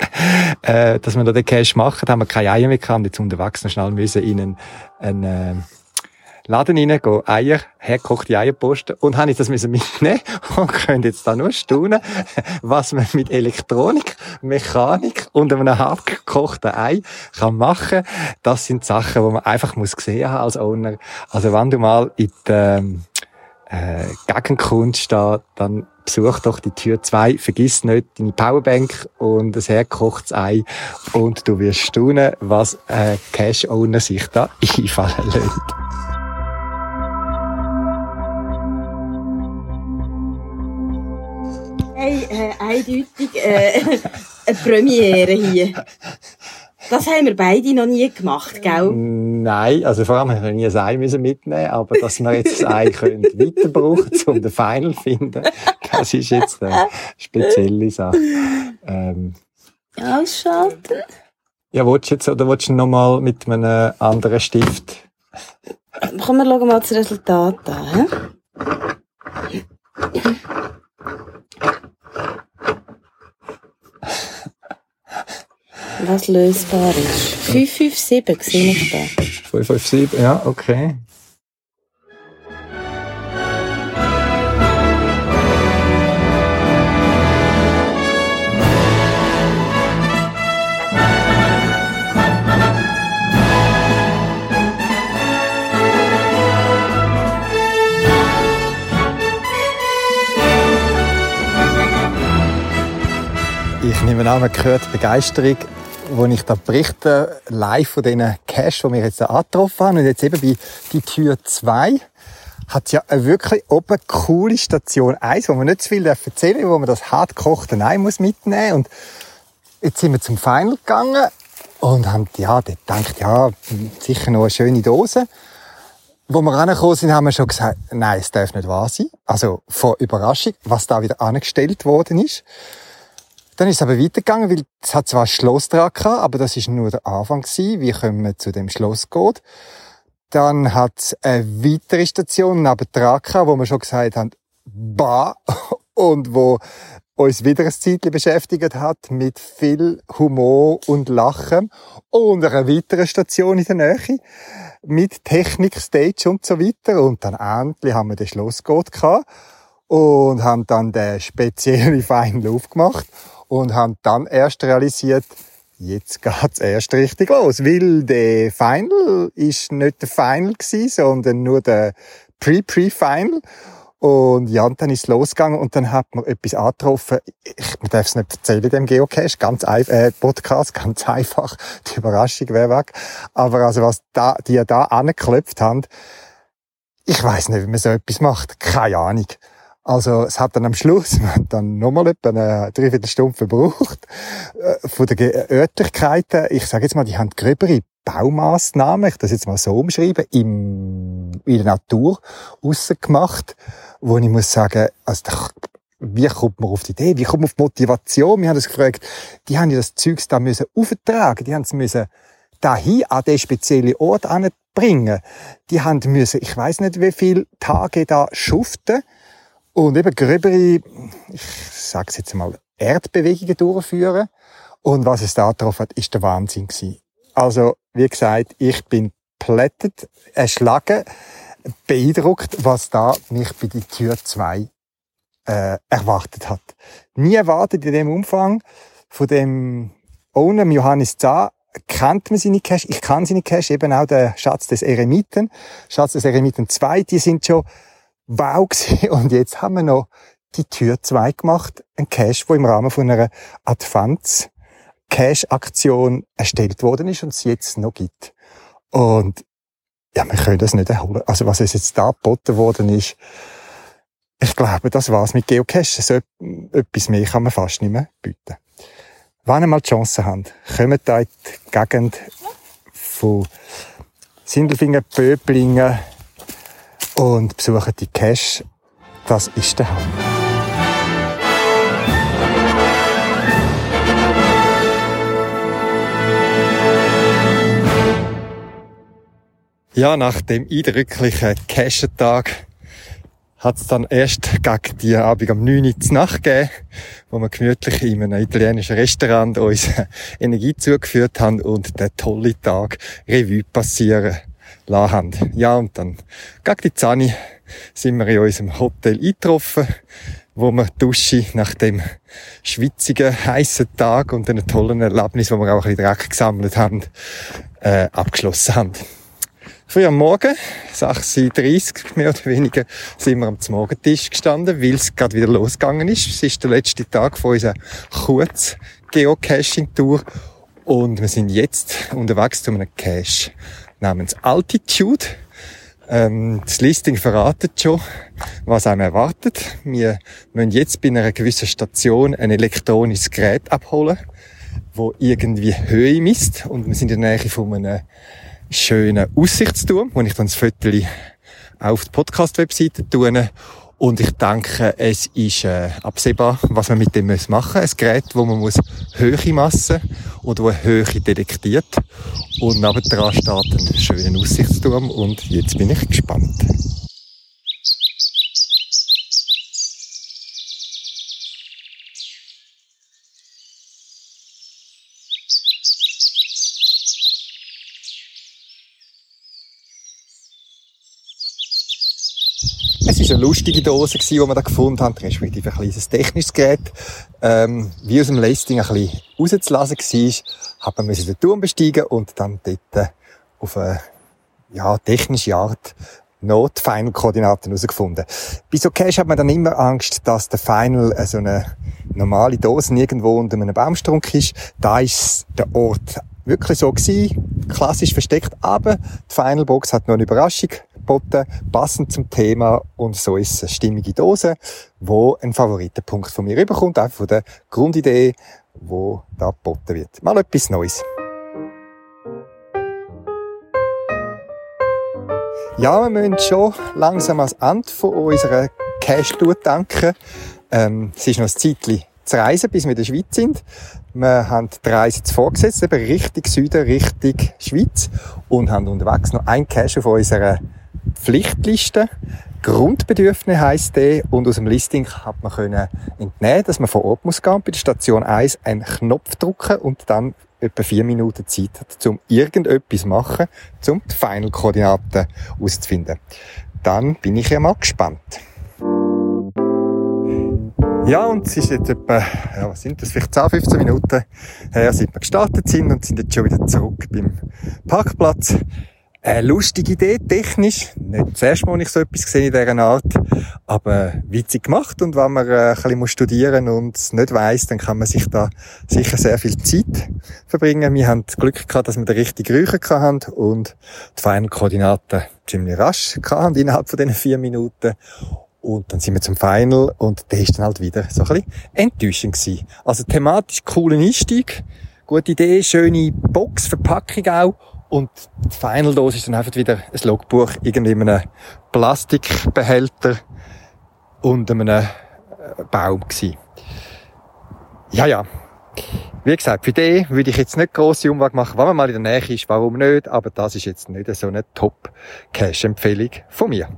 äh, dass wir da den Cash machen, da haben wir keine Eier mehr gehabt, jetzt noch schnell müssen in einen, einen äh, Laden rein, gehen Eier, hergekochte Eier posten und habe ich das mitnehmen und könnt jetzt da nur staunen, was man mit Elektronik, Mechanik und einem hartgekochten Ei kann machen. Das sind Sachen, die man einfach muss gesehen haben als Owner. Also wenn du mal in der ähm, äh, Gegenkunst da, dann besuch doch die Tür 2, vergiss nicht deine Powerbank und das hergekochtes Ei und du wirst staunen, was äh, Cash-Owner sich da einfallen lässt. Hey, äh, eindeutig äh, eine Premiere hier. Das haben wir beide noch nie gemacht, gell? Nein, also vor allem haben wir nie ein Ei müssen mitnehmen, aber dass wir jetzt das Ei können weiter brauchen, um den Final zu finden, das ist jetzt eine spezielle Sache. Ähm, Ausschalten. ja, willst du jetzt, oder willst du noch mal mit einem anderen Stift? Komm, wir schauen mal das Resultat an. Was lösbar ist. 557 sehe ich da. 557, ja, okay. Ich nehme an, man hört Begeisterung, wo ich da berichte, live von diesen Cash, die wir jetzt angetroffen haben. Und jetzt eben bei die Tür 2 hat ja eine wirklich oben coole Station 1, wo man nicht zu viel erzählen darf, wo man das hartgekochte Ei muss mitnehmen Und jetzt sind wir zum Final gegangen und haben, ja, dort gedacht, ja, sicher noch eine schöne Dose. Wo wir rangekommen sind, haben wir schon gesagt, nein, es darf nicht wahr sein. Also, von Überraschung, was da wieder angestellt worden ist. Dann ist es aber weitergegangen, weil es hat zwar ein Schloss dran gehabt, aber das ist nur der Anfang gewesen. Wie können wir zu dem Schloss gehen? Dann hat es eine weitere Station neben dran gehabt, wo wir schon gesagt haben, bah, und wo uns wieder ein Zeitchen beschäftigt hat mit viel Humor und Lachen und einer weiteren Station in der Nähe mit Technik, Stage und so weiter. Und dann endlich haben wir den Schlossgott gehabt und haben dann den speziellen Final aufgemacht und haben dann erst realisiert, jetzt geht's erst richtig los, weil der Final ist nicht der Final gewesen, sondern nur der Pre-Pre-Final. Und ja, und dann ist es losgegangen und dann hat man etwas angetroffen. Ich, man darf es nicht erzählen, dem Geocache, ganz einfach, äh, Podcast, ganz einfach. Die Überraschung wäre weg. Aber also, was da, die ja da angeklopft haben, ich weiß nicht, wie man so etwas macht. Keine Ahnung. Also, es hat dann am Schluss, dann nochmal etwa eine Dreiviertelstunde verbraucht, äh, von den Ge- Örtlichkeiten. Ich sage jetzt mal, die haben gröbere Baumaßnahmen, ich das jetzt mal so umschreiben, im, in der Natur rausgemacht, wo ich muss sagen, also, wie kommt man auf die Idee? Wie kommt man auf die Motivation? Wir haben uns gefragt, die haben ja das Zeugs da müssen auftragen, die haben es müssen dahin an den speziellen Ort bringen. Die haben müssen, ich weiß nicht wie viele Tage da schuften und eben gröbere, ich sag's jetzt mal, Erdbewegungen durchführen. Und was es da drauf hat, ist der Wahnsinn gewesen. Also, wie gesagt, ich bin plättet, erschlagen, beeindruckt, was da mich bei die Tür 2 äh, erwartet hat. Nie erwartet in dem Umfang von dem Owner Johannes Zah kennt man seine Cache. Ich kann seine Cache, eben auch der Schatz des Eremiten. Schatz des Eremiten 2, die sind schon wow gewesen. Und jetzt haben wir noch die Tür 2 gemacht. Ein Cache, wo im Rahmen von einer Advents Cache-Aktion erstellt worden ist und es jetzt noch gibt. Und ja, wir können das nicht erholen. Also was es jetzt da geboten worden ist, ich glaube, das war's mit Geocache. So etwas mehr kann man fast nicht mehr bieten. Wenn ihr mal die Chance habt, kommt da in die Gegend von Sindelfingen, Böblingen und besucht die Cache. Das ist der Hammer. Ja, nach dem eindrücklichen Cache-Tag hat es dann erst gegen die Abend um 9 Uhr zur Nacht gegeben, wo wir gemütlich in einem italienischen Restaurant uns Energie zugeführt haben und den tollen Tag Revue passieren haben. Ja, und dann gegen die Zani sind wir in unserem Hotel eingetroffen, wo wir Dusche nach dem schwitzigen, heißen Tag und einem tollen Erlebnis, wo wir auch ein bisschen Dreck gesammelt haben, äh, abgeschlossen haben. Früh am Morgen, 6.30 Uhr mehr oder weniger, sind wir am Morgentisch gestanden, weil es gerade wieder losgegangen ist. Es ist der letzte Tag von unserer kurz Geocaching-Tour und wir sind jetzt unterwegs zu einem Cache namens Altitude. Ähm, das Listing verratet schon, was einem erwartet. Wir müssen jetzt bei einer gewissen Station ein elektronisches Gerät abholen, wo irgendwie Höhe misst und wir sind in der Nähe von einem schönen Aussichtsturm, wo ich dann das Foto auf die Podcast-Webseite tue. Und ich denke, es ist äh, absehbar, was man mit dem machen muss. Ein Gerät, wo man muss höhere Massen oder wo Höhe detektiert. Und nebendran steht ein schöner Aussichtsturm und jetzt bin ich gespannt. Es war eine lustige Dose, die wir da gefunden haben, respektive ein kleines technisches Gerät. Ähm, wie aus dem Listing ein bisschen rauszulassen war, hat man den Turm besteigen und dann dort auf eine ja, technische Art noch die Final-Koordinaten herausgefunden. Bei so Cache hat man dann immer Angst, dass der Final so eine normale Dose irgendwo unter einem Baumstrunk ist. Da ist der Ort wirklich so gewesen, klassisch versteckt, aber die Final Box hat noch eine Überraschung geboten, passend zum Thema und so ist es eine stimmige Dose, wo ein Favoritenpunkt von mir überkommt, einfach von der Grundidee, wo da geboten wird. Mal etwas Neues. Ja, wir müssen schon langsam ans Ende von unserer Cash-Tour denken. Ähm, es ist noch ein Zeitchen zu reisen, bis wir in der Schweiz sind. Wir haben die Reise vorgesetzt, eben Richtung Süden, Richtung Schweiz und haben unterwegs noch ein Cache auf unserer Pflichtliste. Grundbedürfnis heisst der und aus dem Listing hat man können entnehmen, dass man vor Ort muss gehen, bei der Station 1 einen Knopf drücken und dann etwa vier Minuten Zeit hat, um irgendetwas machen, um die Final-Koordinaten auszufinden. Dann bin ich ja mal gespannt. Ja, und es ist jetzt etwa, ja, was sind das, vielleicht 10, 15 Minuten her, seit wir gestartet sind und sind jetzt schon wieder zurück beim Parkplatz. Eine lustige Idee, technisch. Nicht das erste Mal, ich so etwas gesehen in dieser Art. Aber witzig gemacht. Und wenn man äh, ein bisschen studieren und es nicht weiss, dann kann man sich da sicher sehr viel Zeit verbringen. Wir haben das Glück gehabt, dass wir den richtigen Räucher hatten und die feinen Koordinaten ziemlich rasch hatten, innerhalb von diesen vier Minuten. Und dann sind wir zum Final und der ist dann halt wieder so ein bisschen enttäuschend gewesen. Also thematisch cooler Einstieg, gute Idee, schöne Box, Verpackung auch und die Final-Dose ist dann einfach wieder ein Logbuch irgendwie in einem Plastikbehälter und einem äh, Baum gewesen. Ja, ja. Wie gesagt, für den würde ich jetzt nicht grosse Umweg machen. Wenn man mal in der Nähe ist, warum nicht? Aber das ist jetzt nicht so eine Top-Cash-Empfehlung von mir.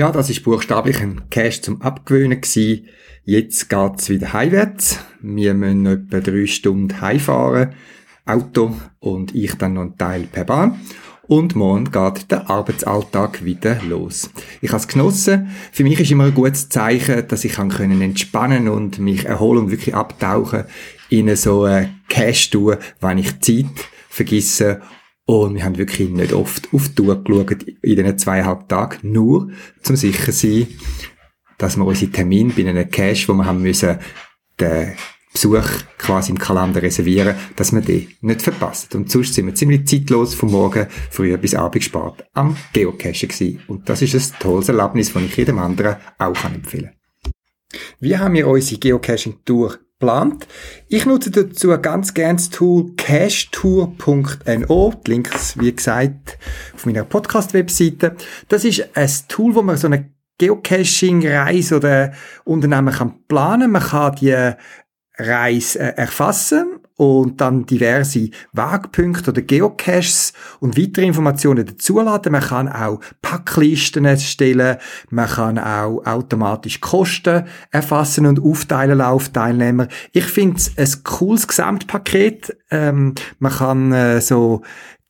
Ja, das ist buchstäblich ein Cash zum Abgewöhnen gewesen. Jetzt geht's wieder heimwärts. Wir müssen etwa drei Stunden heimfahren. Auto und ich dann noch einen Teil per Bahn. Und morgen geht der Arbeitsalltag wieder los. Ich habe es genossen. Für mich ist immer ein gutes Zeichen, dass ich können entspannen und mich erholen und wirklich abtauchen in so eine Cash-Tour, wenn ich Zeit vergesse und wir haben wirklich nicht oft auf die Tour geschaut in diesen zweieinhalb Tagen, nur zum sicher sein, dass wir unsere Termin bei einem Cash, wo wir haben müssen, den Besuch quasi im Kalender reservieren, dass wir den nicht verpassen. Und sonst sind wir ziemlich zeitlos vom Morgen früh bis Abend spät am Geocachen gewesen. Und das ist ein tolles Erlebnis, das ich jedem anderen auch empfehlen kann. Wie haben wir unsere Geocaching-Tour plant. Ich nutze dazu ganz gerne das Tool cashtour.no. Die Links, wie gesagt, auf meiner Podcast-Webseite. Das ist ein Tool, wo man so eine Geocaching-Reise oder Unternehmen kann planen. Man kann die Reise äh, erfassen und dann diverse Wegpunkte oder Geocaches und weitere Informationen dazuladen. Man kann auch Packlisten erstellen, man kann auch automatisch Kosten erfassen und aufteilen auf Teilnehmer. Ich finde es ein cooles Gesamtpaket. Ähm, man kann äh, so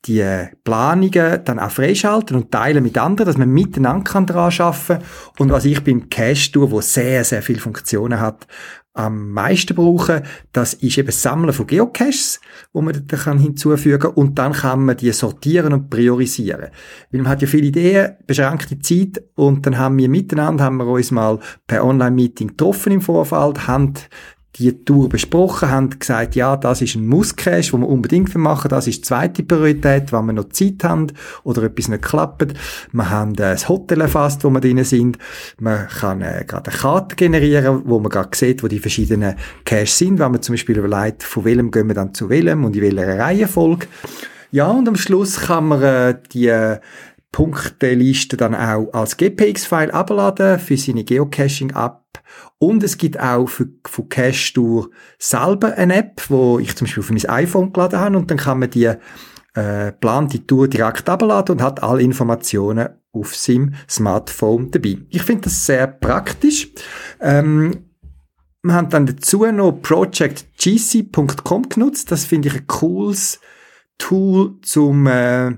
die Planungen dann auch freischalten und teilen mit anderen, dass man miteinander kann daran arbeiten Und was ich beim Cache tue, wo sehr, sehr viele Funktionen hat, am meisten brauchen, das ist eben das Sammeln von Geocaches, wo man da kann hinzufügen und dann kann man die sortieren und priorisieren. Weil man hat ja viele Ideen, beschränkte Zeit. Und dann haben wir miteinander, haben wir uns mal per Online-Meeting getroffen im Vorfeld, haben die Tour besprochen, haben gesagt, ja, das ist ein Muss-Cache, den wir unbedingt machen das ist die zweite Priorität, wenn wir noch Zeit haben oder etwas nicht klappt. Wir haben äh, das Hotel erfasst, wo wir drin sind. Man kann äh, gerade eine Karte generieren, wo man gerade sieht, wo die verschiedenen Caches sind, wenn man zum Beispiel überlegt, von welchem gehen wir dann zu welchem und in welcher Reihenfolge. Ja, und am Schluss kann man äh, die äh, Punkteliste dann auch als GPX-File abladen für seine Geocaching-App. Und es gibt auch für, für Cache Tour selber eine App, wo ich zum Beispiel für mein iPhone geladen habe und dann kann man die äh, plante Tour direkt abladen und hat alle Informationen auf seinem Smartphone dabei. Ich finde das sehr praktisch. Ähm, wir haben dann dazu noch projectgc.com genutzt. Das finde ich ein cooles Tool zum äh,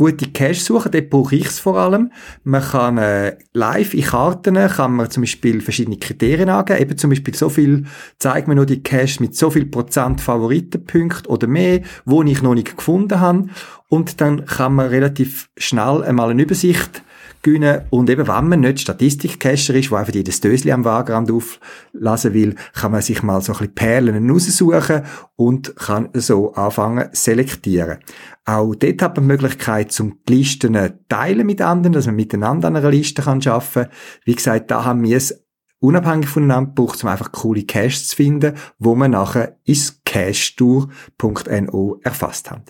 gute Cache suchen, dort brauche ich es vor allem. Man kann äh, live in Karten, kann man zum Beispiel verschiedene Kriterien angeben, eben zum Beispiel so viel, zeigt mir nur die Cache mit so viel Prozent Favoritenpunkte oder mehr, wo ich noch nicht gefunden habe. Und dann kann man relativ schnell einmal eine Übersicht gewinnen. Und eben, wenn man nicht Statistikcacher ist, wo einfach jedes Dösli am Wagenrand auflassen will, kann man sich mal so ein bisschen Perlen raussuchen und kann so anfangen selektieren. Auch dort hat man die Möglichkeit, zum die Listen teilen mit anderen, dass man miteinander an einer Liste kann arbeiten kann. Wie gesagt, da haben wir es unabhängig voneinander gebraucht, um einfach coole Caches zu finden, wo man nachher ins cachetour.no erfasst haben.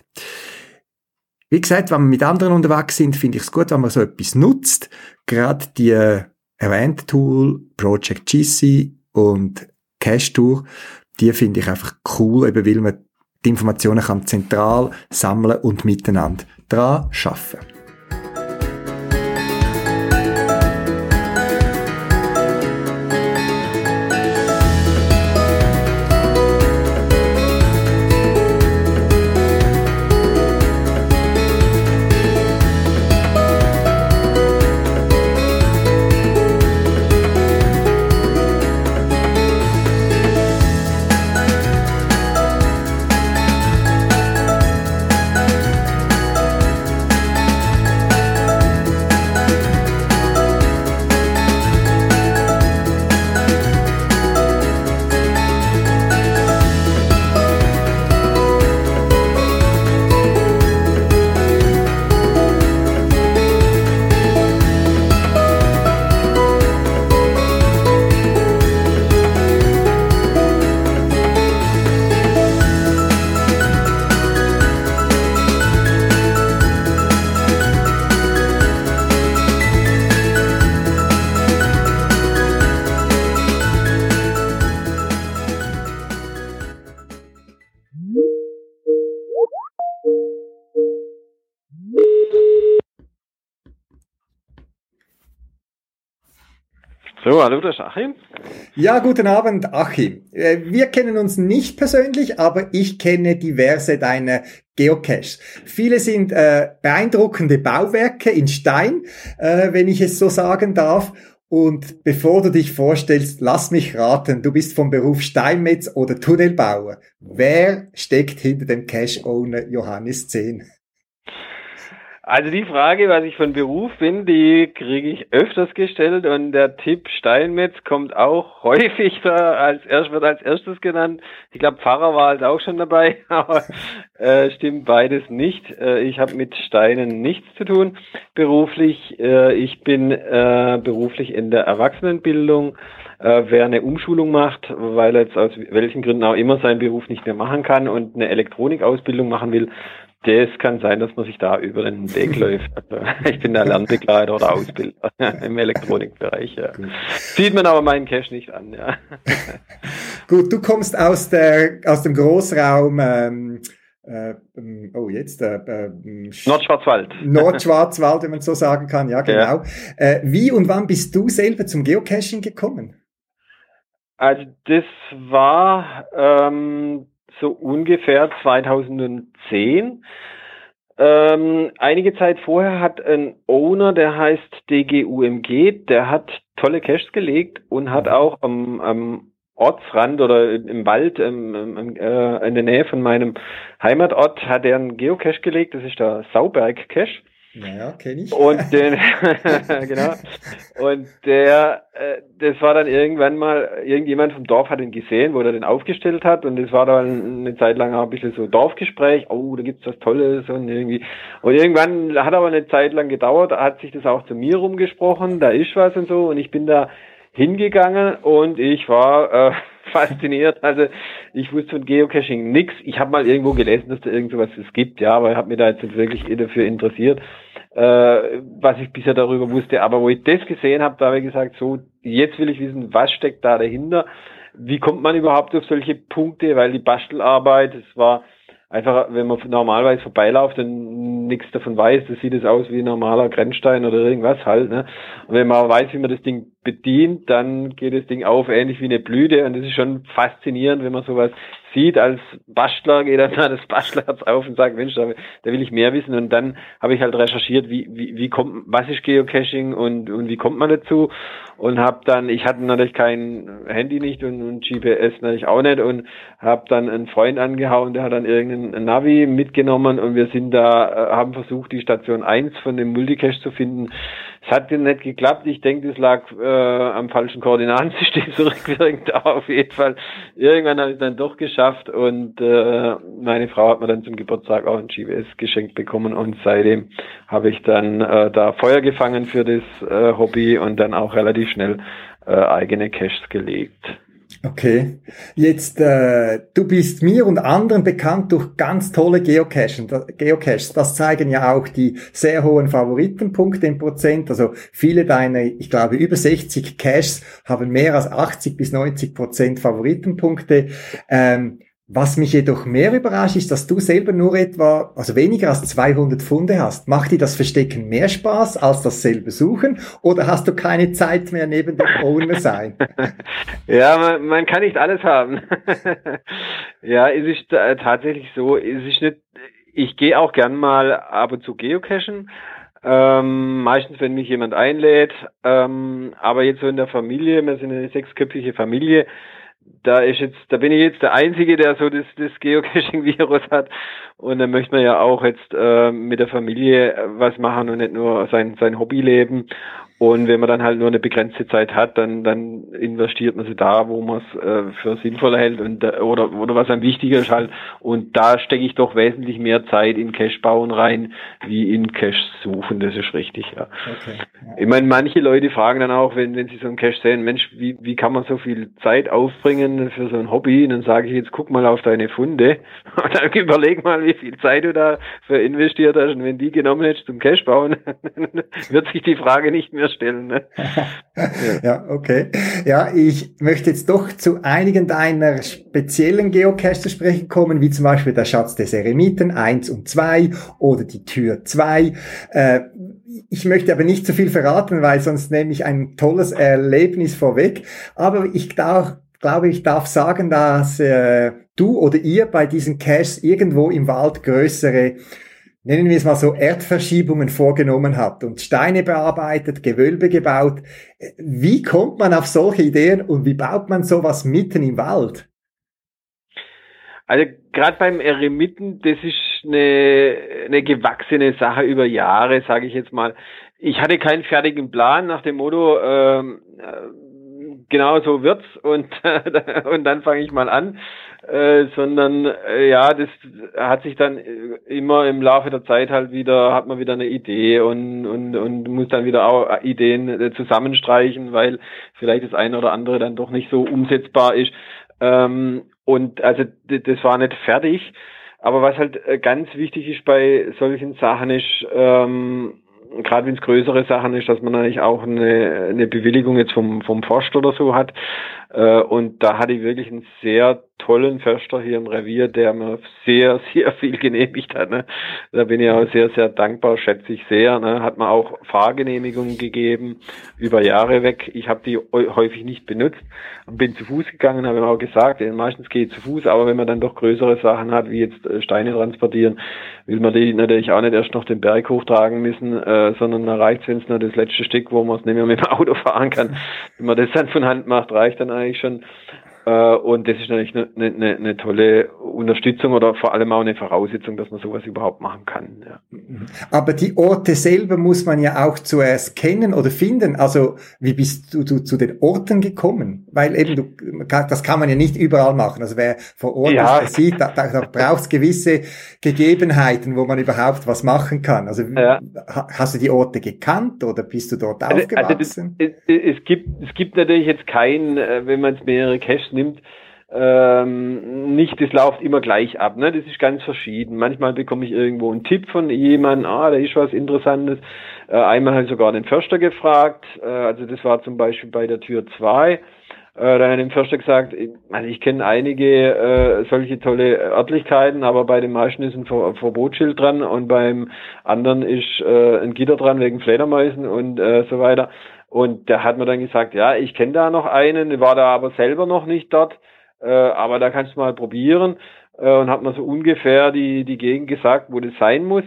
Wie gesagt, wenn wir mit anderen unterwegs sind, finde ich es gut, wenn man so etwas nutzt. Gerade die äh, erwähnten Tool, Project GC und Cache Tour, die finde ich einfach cool, eben weil man die Informationen kann zentral sammeln und miteinander dran arbeiten. Hallo, das ist Achim. Ja, guten Abend, Achim. Äh, wir kennen uns nicht persönlich, aber ich kenne diverse deiner Geocaches. Viele sind äh, beeindruckende Bauwerke in Stein, äh, wenn ich es so sagen darf. Und bevor du dich vorstellst, lass mich raten, du bist vom Beruf Steinmetz oder Tunnelbauer. Wer steckt hinter dem Cache-Owner Johannes 10? Also die Frage, was ich von Beruf bin, die kriege ich öfters gestellt und der Tipp Steinmetz kommt auch häufig da als erst wird als erstes genannt. Ich glaube Pfarrer war halt auch schon dabei, aber äh, stimmt beides nicht. Äh, ich habe mit Steinen nichts zu tun beruflich. Äh, ich bin äh, beruflich in der Erwachsenenbildung. Äh, wer eine Umschulung macht, weil er jetzt aus welchen Gründen auch immer seinen Beruf nicht mehr machen kann und eine Elektronikausbildung machen will, das kann sein, dass man sich da über den Weg läuft. Also, ich bin der Lernbegleiter oder Ausbilder im Elektronikbereich. Ja. Sieht man aber meinen Cash nicht an. Ja. Gut, du kommst aus der aus dem Großraum. Ähm, äh, oh, jetzt äh, äh, Nordschwarzwald. Nordschwarzwald, wenn man so sagen kann. Ja, genau. Ja. Äh, wie und wann bist du selber zum Geocaching gekommen? Also das war ähm, so ungefähr 2010. Ähm, einige Zeit vorher hat ein Owner, der heißt DGUMG, der hat tolle Caches gelegt und hat mhm. auch am, am Ortsrand oder im Wald ähm, äh, in der Nähe von meinem Heimatort hat er einen Geocache gelegt, das ist der Sauberg Cache. Naja, kenne ich. Und den, genau. Und der, äh, das war dann irgendwann mal, irgendjemand vom Dorf hat ihn gesehen, wo er den aufgestellt hat. Und das war dann eine Zeit lang auch ein bisschen so Dorfgespräch. Oh, da gibt's was Tolles und irgendwie. Und irgendwann hat aber eine Zeit lang gedauert, hat sich das auch zu mir rumgesprochen, da ist was und so. Und ich bin da hingegangen und ich war äh, fasziniert. Also ich wusste von Geocaching nix. Ich habe mal irgendwo gelesen, dass da irgend sowas es gibt, ja, aber ich habe mich da jetzt nicht wirklich dafür interessiert, äh, was ich bisher darüber wusste. Aber wo ich das gesehen habe, da habe ich gesagt, so, jetzt will ich wissen, was steckt da dahinter? Wie kommt man überhaupt auf solche Punkte? Weil die Bastelarbeit, es war einfach, wenn man normalerweise vorbeiläuft und nichts davon weiß, das sieht es aus wie ein normaler Grenzstein oder irgendwas halt. Ne? Und wenn man weiß, wie man das Ding bedient, dann geht das Ding auf, ähnlich wie eine Blüte. Und das ist schon faszinierend, wenn man sowas sieht als Bastler, geht dann das Bastlerherz auf und sagt, Mensch, da, da, will ich mehr wissen. Und dann habe ich halt recherchiert, wie, wie, wie kommt, was ist Geocaching und, und wie kommt man dazu? Und habe dann, ich hatte natürlich kein Handy nicht und, und GPS natürlich auch nicht und habe dann einen Freund angehauen, der hat dann irgendeinen Navi mitgenommen und wir sind da, äh, haben versucht, die Station 1 von dem Multicache zu finden. Es hat nicht geklappt. Ich denke, das lag äh, am falschen Koordinatensystem zurückwirkend, aber auf jeden Fall. Irgendwann habe ich es dann doch geschafft und äh, meine Frau hat mir dann zum Geburtstag auch ein GPS geschenkt bekommen und seitdem habe ich dann äh, da Feuer gefangen für das äh, Hobby und dann auch relativ schnell äh, eigene Caches gelegt. Okay. Jetzt, äh, du bist mir und anderen bekannt durch ganz tolle Geocachen, Geocaches. Das zeigen ja auch die sehr hohen Favoritenpunkte im Prozent. Also viele deiner, ich glaube über 60 Caches haben mehr als 80 bis 90 Prozent Favoritenpunkte. Ähm, was mich jedoch mehr überrascht, ist, dass du selber nur etwa, also weniger als 200 Funde hast. Macht dir das Verstecken mehr Spaß als das selber suchen? Oder hast du keine Zeit mehr neben dem Owner sein? ja, man, man, kann nicht alles haben. ja, es ist äh, tatsächlich so, es ist nicht, ich gehe auch gern mal ab und zu geocachen. Ähm, meistens, wenn mich jemand einlädt. Ähm, aber jetzt so in der Familie, wir sind eine sechsköpfige Familie, da ist jetzt, da bin ich jetzt der Einzige, der so das, das Geocaching-Virus hat. Und dann möchte man ja auch jetzt äh, mit der Familie was machen und nicht nur sein, sein Hobby leben. Und wenn man dann halt nur eine begrenzte Zeit hat, dann, dann investiert man sie da, wo man es äh, für sinnvoll hält und äh, oder oder was einem wichtiger ist halt. Und da stecke ich doch wesentlich mehr Zeit in Cache bauen rein, wie in Cache suchen. Das ist richtig, ja. Okay. Ich meine, manche Leute fragen dann auch, wenn wenn sie so einen Cache sehen, Mensch, wie wie kann man so viel Zeit aufbringen für so ein Hobby? Und dann sage ich jetzt, guck mal auf deine Funde und dann überleg mal, wie viel Zeit du da für investiert hast. Und wenn die genommen hättest zum Cache bauen, wird sich die Frage nicht mehr stellen. Ne? ja. okay. Ja, ich möchte jetzt doch zu einigen deiner speziellen Geocache zu sprechen kommen, wie zum Beispiel der Schatz des Eremiten 1 und 2 oder die Tür 2. Äh, ich möchte aber nicht zu viel verraten, weil sonst nehme ich ein tolles Erlebnis vorweg. Aber ich darf, glaube, ich darf sagen, dass äh, du oder ihr bei diesen Caches irgendwo im Wald größere nennen wir es mal so, Erdverschiebungen vorgenommen hat und Steine bearbeitet, Gewölbe gebaut. Wie kommt man auf solche Ideen und wie baut man sowas mitten im Wald? Also gerade beim Eremiten, das ist eine, eine gewachsene Sache über Jahre, sage ich jetzt mal. Ich hatte keinen fertigen Plan nach dem Motto, ähm, äh, genau so wird's und, und dann fange ich mal an. Äh, sondern äh, ja, das hat sich dann äh, immer im Laufe der Zeit halt wieder, hat man wieder eine Idee und, und, und muss dann wieder auch Ideen äh, zusammenstreichen, weil vielleicht das eine oder andere dann doch nicht so umsetzbar ist. Ähm, und also das war nicht fertig. Aber was halt ganz wichtig ist bei solchen Sachen ist, ähm, gerade wenn es größere Sachen ist, dass man eigentlich auch eine, eine Bewilligung jetzt vom, vom Forst oder so hat. Äh, und da hatte ich wirklich einen sehr tollen Förster hier im Revier, der mir sehr, sehr viel genehmigt hat. Ne? Da bin ich auch sehr, sehr dankbar, schätze ich sehr. Ne? Hat mir auch Fahrgenehmigungen gegeben, über Jahre weg. Ich habe die häufig nicht benutzt und bin zu Fuß gegangen, habe auch gesagt, meistens gehe ich zu Fuß, aber wenn man dann doch größere Sachen hat, wie jetzt äh, Steine transportieren, will man die natürlich auch nicht erst noch den Berg hochtragen müssen, äh, sondern da reicht es, nur das letzte Stück, wo man es nicht mehr mit dem Auto fahren kann. Wenn man das dann von Hand macht, reicht dann eigentlich schon. Äh, und das ist natürlich eine, eine, eine tolle Unterstützung oder vor allem auch eine Voraussetzung, dass man sowas überhaupt machen kann. Ja. Aber die Orte selber muss man ja auch zuerst kennen oder finden. Also wie bist du, du zu den Orten gekommen? Weil eben du, das kann man ja nicht überall machen. Also wer vor Ort ja. ist, sieht, da, da, braucht es gewisse Gegebenheiten, wo man überhaupt was machen kann. Also ja. hast du die Orte gekannt oder bist du dort also, aufgewachsen? Also, es, es, gibt, es gibt natürlich jetzt kein, äh, wenn man es mehrere Caches nimmt, ähm, nicht, das läuft immer gleich ab, ne? Das ist ganz verschieden. Manchmal bekomme ich irgendwo einen Tipp von jemandem, ah, da ist was Interessantes. Äh, einmal habe ich sogar den Förster gefragt, äh, also das war zum Beispiel bei der Tür 2. Äh, da hat dem Förster gesagt, also ich kenne einige äh, solche tolle Örtlichkeiten, aber bei den meisten ist ein Ver Verbotsschild dran und beim anderen ist äh, ein Gitter dran wegen Fledermäusen und äh, so weiter. Und der hat mir dann gesagt, ja, ich kenne da noch einen, war da aber selber noch nicht dort äh, aber da kannst du mal probieren äh, und hat mir so ungefähr die, die Gegend gesagt, wo das sein muss.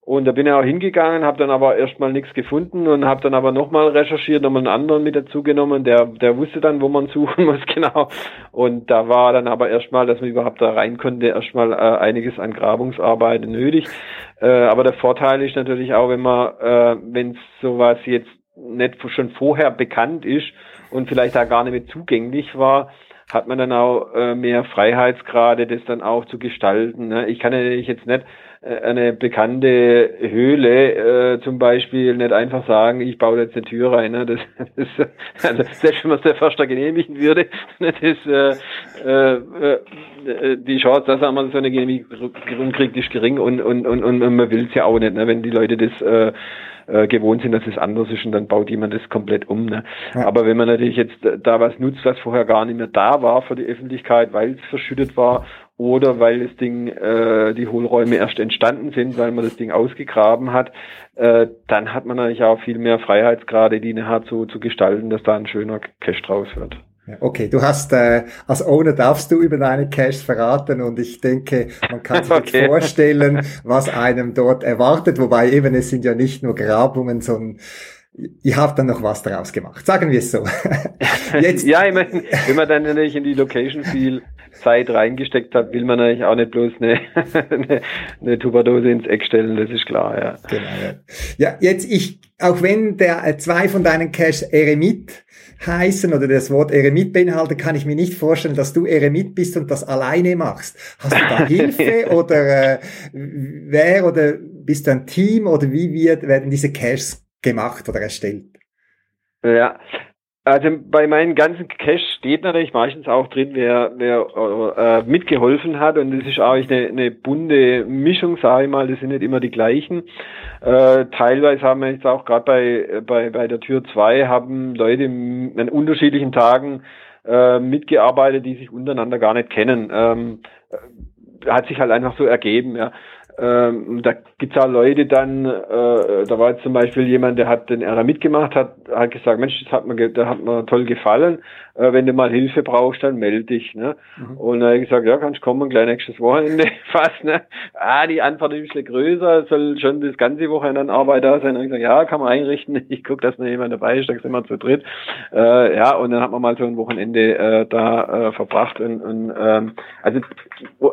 Und da bin ich auch hingegangen, habe dann aber erstmal nichts gefunden und habe dann aber nochmal recherchiert, nochmal einen anderen mit dazu genommen, der, der wusste dann, wo man suchen muss, genau. Und da war dann aber erstmal, dass man überhaupt da rein konnte, erstmal äh, einiges an Grabungsarbeit nötig. Äh, aber der Vorteil ist natürlich auch, wenn man, äh, wenn sowas jetzt nicht schon vorher bekannt ist und vielleicht da gar nicht mehr zugänglich war, hat man dann auch äh, mehr Freiheitsgrade, das dann auch zu gestalten. Ne? Ich kann ja jetzt nicht äh, eine bekannte Höhle äh, zum Beispiel nicht einfach sagen, ich baue jetzt eine Tür rein. Ne? Das, das, also selbst wenn man es der Förster genehmigen würde, ne? das, äh, äh, äh, die Chance, dass man so eine Genehmigung kriegt, ist gering und, und, und, und man will es ja auch nicht, ne? wenn die Leute das äh, äh, gewohnt sind, dass es anders ist und dann baut jemand das komplett um. Ne? Ja. Aber wenn man natürlich jetzt da was nutzt, was vorher gar nicht mehr da war für die Öffentlichkeit, weil es verschüttet war oder weil das Ding, äh, die Hohlräume erst entstanden sind, weil man das Ding ausgegraben hat, äh, dann hat man natürlich auch viel mehr Freiheitsgrade, die nachher so zu gestalten, dass da ein schöner Cache draus wird. Okay, du hast äh, als Owner darfst du über deine Caches verraten und ich denke, man kann sich okay. vorstellen, was einem dort erwartet, wobei eben es sind ja nicht nur Grabungen, sondern ihr habt dann noch was daraus gemacht. Sagen wir es so. Jetzt. ja, ich meine, wenn man dann natürlich in die Location viel Zeit reingesteckt hat, will man natürlich auch nicht bloß eine, eine, eine Tupperdose ins Eck stellen, das ist klar, ja. Genau, ja. ja, jetzt ich, auch wenn der äh, zwei von deinen Caches Eremit heißen oder das Wort Eremit beinhaltet, kann ich mir nicht vorstellen, dass du Eremit bist und das alleine machst. Hast du da Hilfe oder äh, wer oder bist du ein Team oder wie wird, werden diese Caches gemacht oder erstellt? Ja, also bei meinen ganzen Cash steht natürlich meistens auch drin, wer, wer äh, mitgeholfen hat und es ist auch eine, eine bunte Mischung, sage ich mal, das sind nicht immer die gleichen. Äh, teilweise haben wir jetzt auch gerade bei, bei, bei der Tür 2 haben Leute an unterschiedlichen Tagen äh, mitgearbeitet, die sich untereinander gar nicht kennen. Ähm, äh, hat sich halt einfach so ergeben, ja. Ähm, da gibt's auch Leute dann, äh, da war jetzt zum Beispiel jemand, der hat den RA mitgemacht, hat, hat gesagt, Mensch, das hat mir, da hat mir toll gefallen äh, wenn du mal Hilfe brauchst, dann melde dich. Ne? Mhm. Und dann habe ich gesagt, ja, kannst kommen, gleich nächstes Wochenende fast. Ne? Ah, die Antwort ist ein bisschen größer, soll schon das ganze Wochenende an Arbeit da sein. Dann habe ich gesagt, ja, kann man einrichten. Ich gucke, dass noch jemand dabei ist, da sind wir zu dritt. Äh, ja, und dann hat man mal so ein Wochenende äh, da äh, verbracht. Und, und ähm, also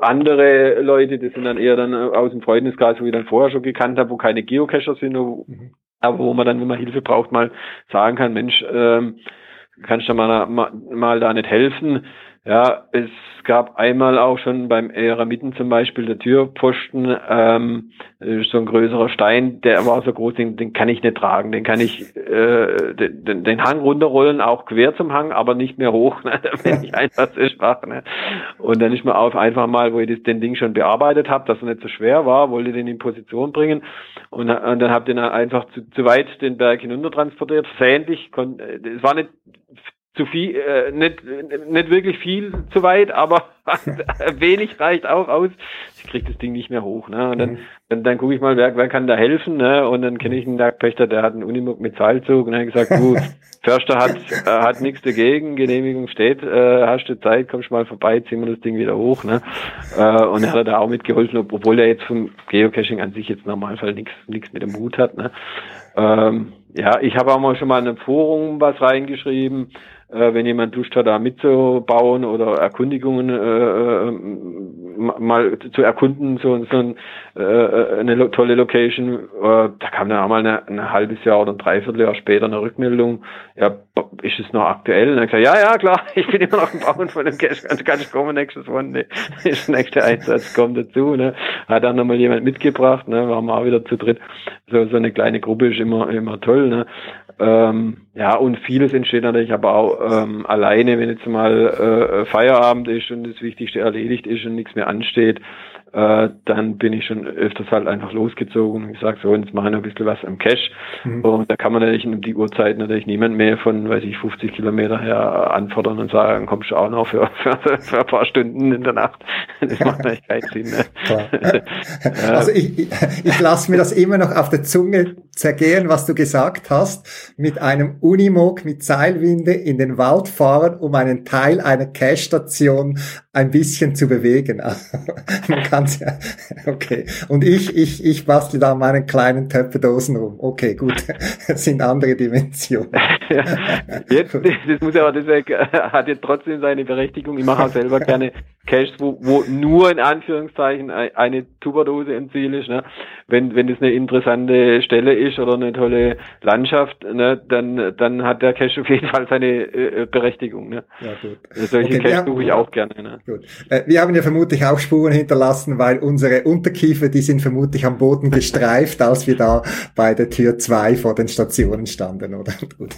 andere Leute, das sind dann eher dann aus dem Freundeskreis, wo ich dann vorher schon gekannt habe, wo keine Geocacher sind, wo, mhm. aber wo man dann, wenn man Hilfe braucht, mal sagen kann, Mensch, ähm, kannst du mal, mal, mal da nicht helfen? Ja, es gab einmal auch schon beim Eremiten zum Beispiel der Türpfosten, ähm, so ein größerer Stein, der war so groß, den, den kann ich nicht tragen, den kann ich äh, den, den Hang runterrollen, auch quer zum Hang, aber nicht mehr hoch, ne? bin ich einfach zu schwach. Ne? Und dann ist mir auf einfach mal, wo ich das, den Ding schon bearbeitet habe, dass er nicht so schwer war, wollte den in Position bringen und, und dann habe den einfach zu, zu weit den Berg hinunter transportiert, versehentlich, es war nicht zu viel, äh, nicht, nicht wirklich viel zu weit, aber wenig reicht auch aus. Ich krieg das Ding nicht mehr hoch. Ne? Und dann, mhm. dann, dann gucke ich mal, wer, wer kann da helfen. Ne? Und dann kenne ich einen Bergpächter, der hat einen Unimog mit Seilzug. Und dann habe ich gesagt, gut, Förster hat, äh, hat nichts dagegen, Genehmigung steht, äh, hast du Zeit, kommst mal vorbei, ziehen wir das Ding wieder hoch. Ne? Äh, und er hat da auch mitgeholfen, obwohl er jetzt vom Geocaching an sich jetzt Normalfall nichts nichts mit dem Hut hat. Ne? Ähm, ja, ich habe auch mal schon mal in einem Forum was reingeschrieben, äh, wenn jemand Lust hat, da mitzubauen oder Erkundigungen äh, äh mal zu erkunden, so, so ein, äh, eine tolle Location. Äh, da kam dann auch mal ein halbes Jahr oder ein Dreivierteljahr später eine Rückmeldung. Ja, ist es noch aktuell? Und dann gesagt, ja, ja, klar, ich bin immer noch im Bauen von dem Cash, kannst, kannst kommen nächstes Wochenende. ist der nächste Einsatz, kommt dazu. Ne? Hat dann nochmal jemand mitgebracht, ne? waren wir auch wieder zu dritt. So, so eine kleine Gruppe ist immer, immer toll. Ne? Ähm, ja, und vieles entsteht natürlich aber auch ähm, alleine, wenn jetzt mal äh, Feierabend ist und das Wichtigste erledigt ist und nichts mehr ansteht äh, dann bin ich schon öfters halt einfach losgezogen und gesagt, so, jetzt mache ich noch ein bisschen was am Cash. Mhm. Und da kann man natürlich um die Uhrzeit natürlich niemand mehr von, weiß ich, 50 Kilometer her anfordern und sagen, kommst du auch noch für, für, für ein paar Stunden in der Nacht. Das macht natürlich keinen Sinn. Ne? also ich, ich, ich lasse mir das immer noch auf der Zunge zergehen, was du gesagt hast, mit einem Unimog mit Seilwinde in den Wald fahren, um einen Teil einer Cash-Station ein bisschen zu bewegen. Man kann ja. Okay. Und ich, ich, ich bastle da meinen kleinen Töpferdosen rum. Okay, gut. Das sind andere Dimensionen. Jetzt, das muss ja, das hat jetzt trotzdem seine Berechtigung. Ich mache auch selber gerne Caches, wo, wo nur in Anführungszeichen eine Tupperdose im Ziel ist. Ne? Wenn, wenn das eine interessante Stelle ist oder eine tolle Landschaft, ne, dann, dann hat der Cache auf jeden Fall seine äh, Berechtigung. Ne? Ja, gut. Solche okay, Caches suche ich auch gerne. Ne? Gut. Äh, wir haben ja vermutlich auch Spuren hinterlassen, weil unsere Unterkiefer, die sind vermutlich am Boden gestreift, als wir da bei der Tür zwei vor den Stationen standen, oder? Gut.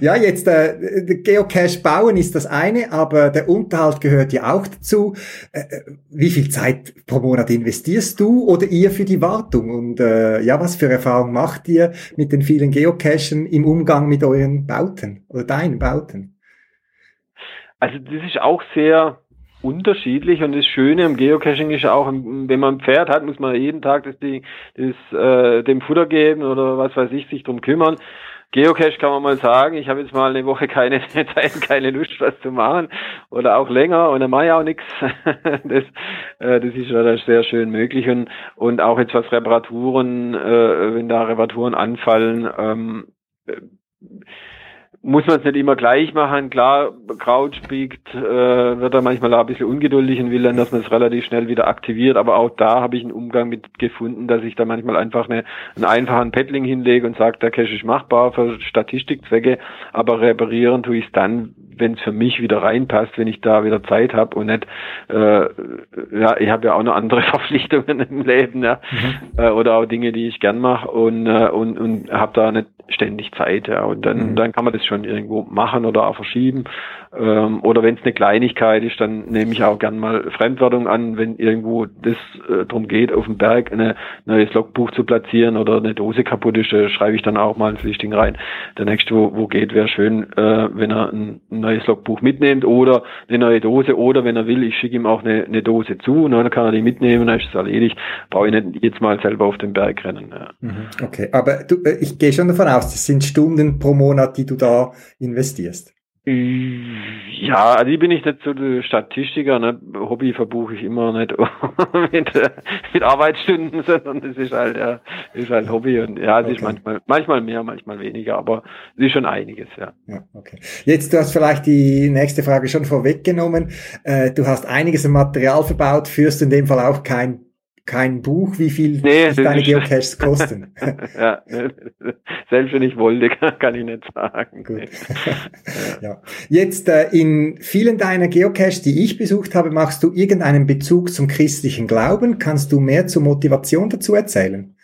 Ja, jetzt äh, Geocache bauen ist das eine, aber der Unterhalt gehört ja auch dazu. Äh, äh, wie viel Zeit pro Monat investierst du oder ihr für die Wartung? Und äh, ja, was für Erfahrung macht ihr mit den vielen Geocachen im Umgang mit euren Bauten oder deinen Bauten? Also das ist auch sehr unterschiedlich und das Schöne am Geocaching ist auch, wenn man ein Pferd hat, muss man jeden Tag das, die, das äh, dem Futter geben oder was weiß ich, sich drum kümmern. Geocache kann man mal sagen, ich habe jetzt mal eine Woche keine Zeit, keine Lust, was zu machen. Oder auch länger. Und dann mache ich auch nichts. Das, äh, das ist ja sehr schön möglich. Und, und auch jetzt was Reparaturen, äh, wenn da Reparaturen anfallen, ähm, muss man es nicht immer gleich machen. Klar, Crouch biegt, äh, wird er manchmal auch ein bisschen ungeduldig und will dann, dass man es relativ schnell wieder aktiviert. Aber auch da habe ich einen Umgang mit gefunden, dass ich da manchmal einfach eine, einen einfachen Paddling hinlege und sage, der Cache ist machbar für Statistikzwecke, aber reparieren tue ich es dann, wenn es für mich wieder reinpasst, wenn ich da wieder Zeit habe und nicht, äh, ja, ich habe ja auch noch andere Verpflichtungen im Leben, ja, mhm. äh, oder auch Dinge, die ich gern mache und, äh, und, und habe da nicht ständig Zeit, ja, und dann, mhm. dann kann man das schon irgendwo machen oder auch verschieben. Ähm, oder wenn es eine Kleinigkeit ist, dann nehme ich auch gern mal Fremdwörtung an, wenn irgendwo das äh, darum geht, auf dem Berg ein neues Logbuch zu platzieren oder eine Dose kaputt ist, äh, schreibe ich dann auch mal ins Listing rein. Der nächste, wo, wo geht, wäre schön, äh, wenn er ein, ein, neues Logbuch mitnimmt oder eine neue Dose oder wenn er will, ich schicke ihm auch eine, eine Dose zu, ne, dann kann er die mitnehmen, dann ist es erledigt. Brauche ich nicht jetzt mal selber auf den Berg rennen. Ja. Mhm, okay, aber du, äh, ich gehe schon davon aus, das sind Stunden pro Monat, die du da investierst. Ja, also ich bin nicht so der Statistiker, ne? Hobby verbuche ich immer nicht mit, äh, mit Arbeitsstunden, sondern das ist halt, ja, ist halt Hobby und ja, es okay. ist manchmal, manchmal mehr, manchmal weniger, aber es ist schon einiges, ja. ja. Okay. Jetzt, du hast vielleicht die nächste Frage schon vorweggenommen. Äh, du hast einiges an Material verbaut, führst in dem Fall auch kein kein Buch, wie viel nee, deine Geocaches kosten. ja, selbst wenn ich wollte, kann ich nicht sagen. Gut. ja. Jetzt äh, in vielen deiner Geocaches, die ich besucht habe, machst du irgendeinen Bezug zum christlichen Glauben. Kannst du mehr zur Motivation dazu erzählen?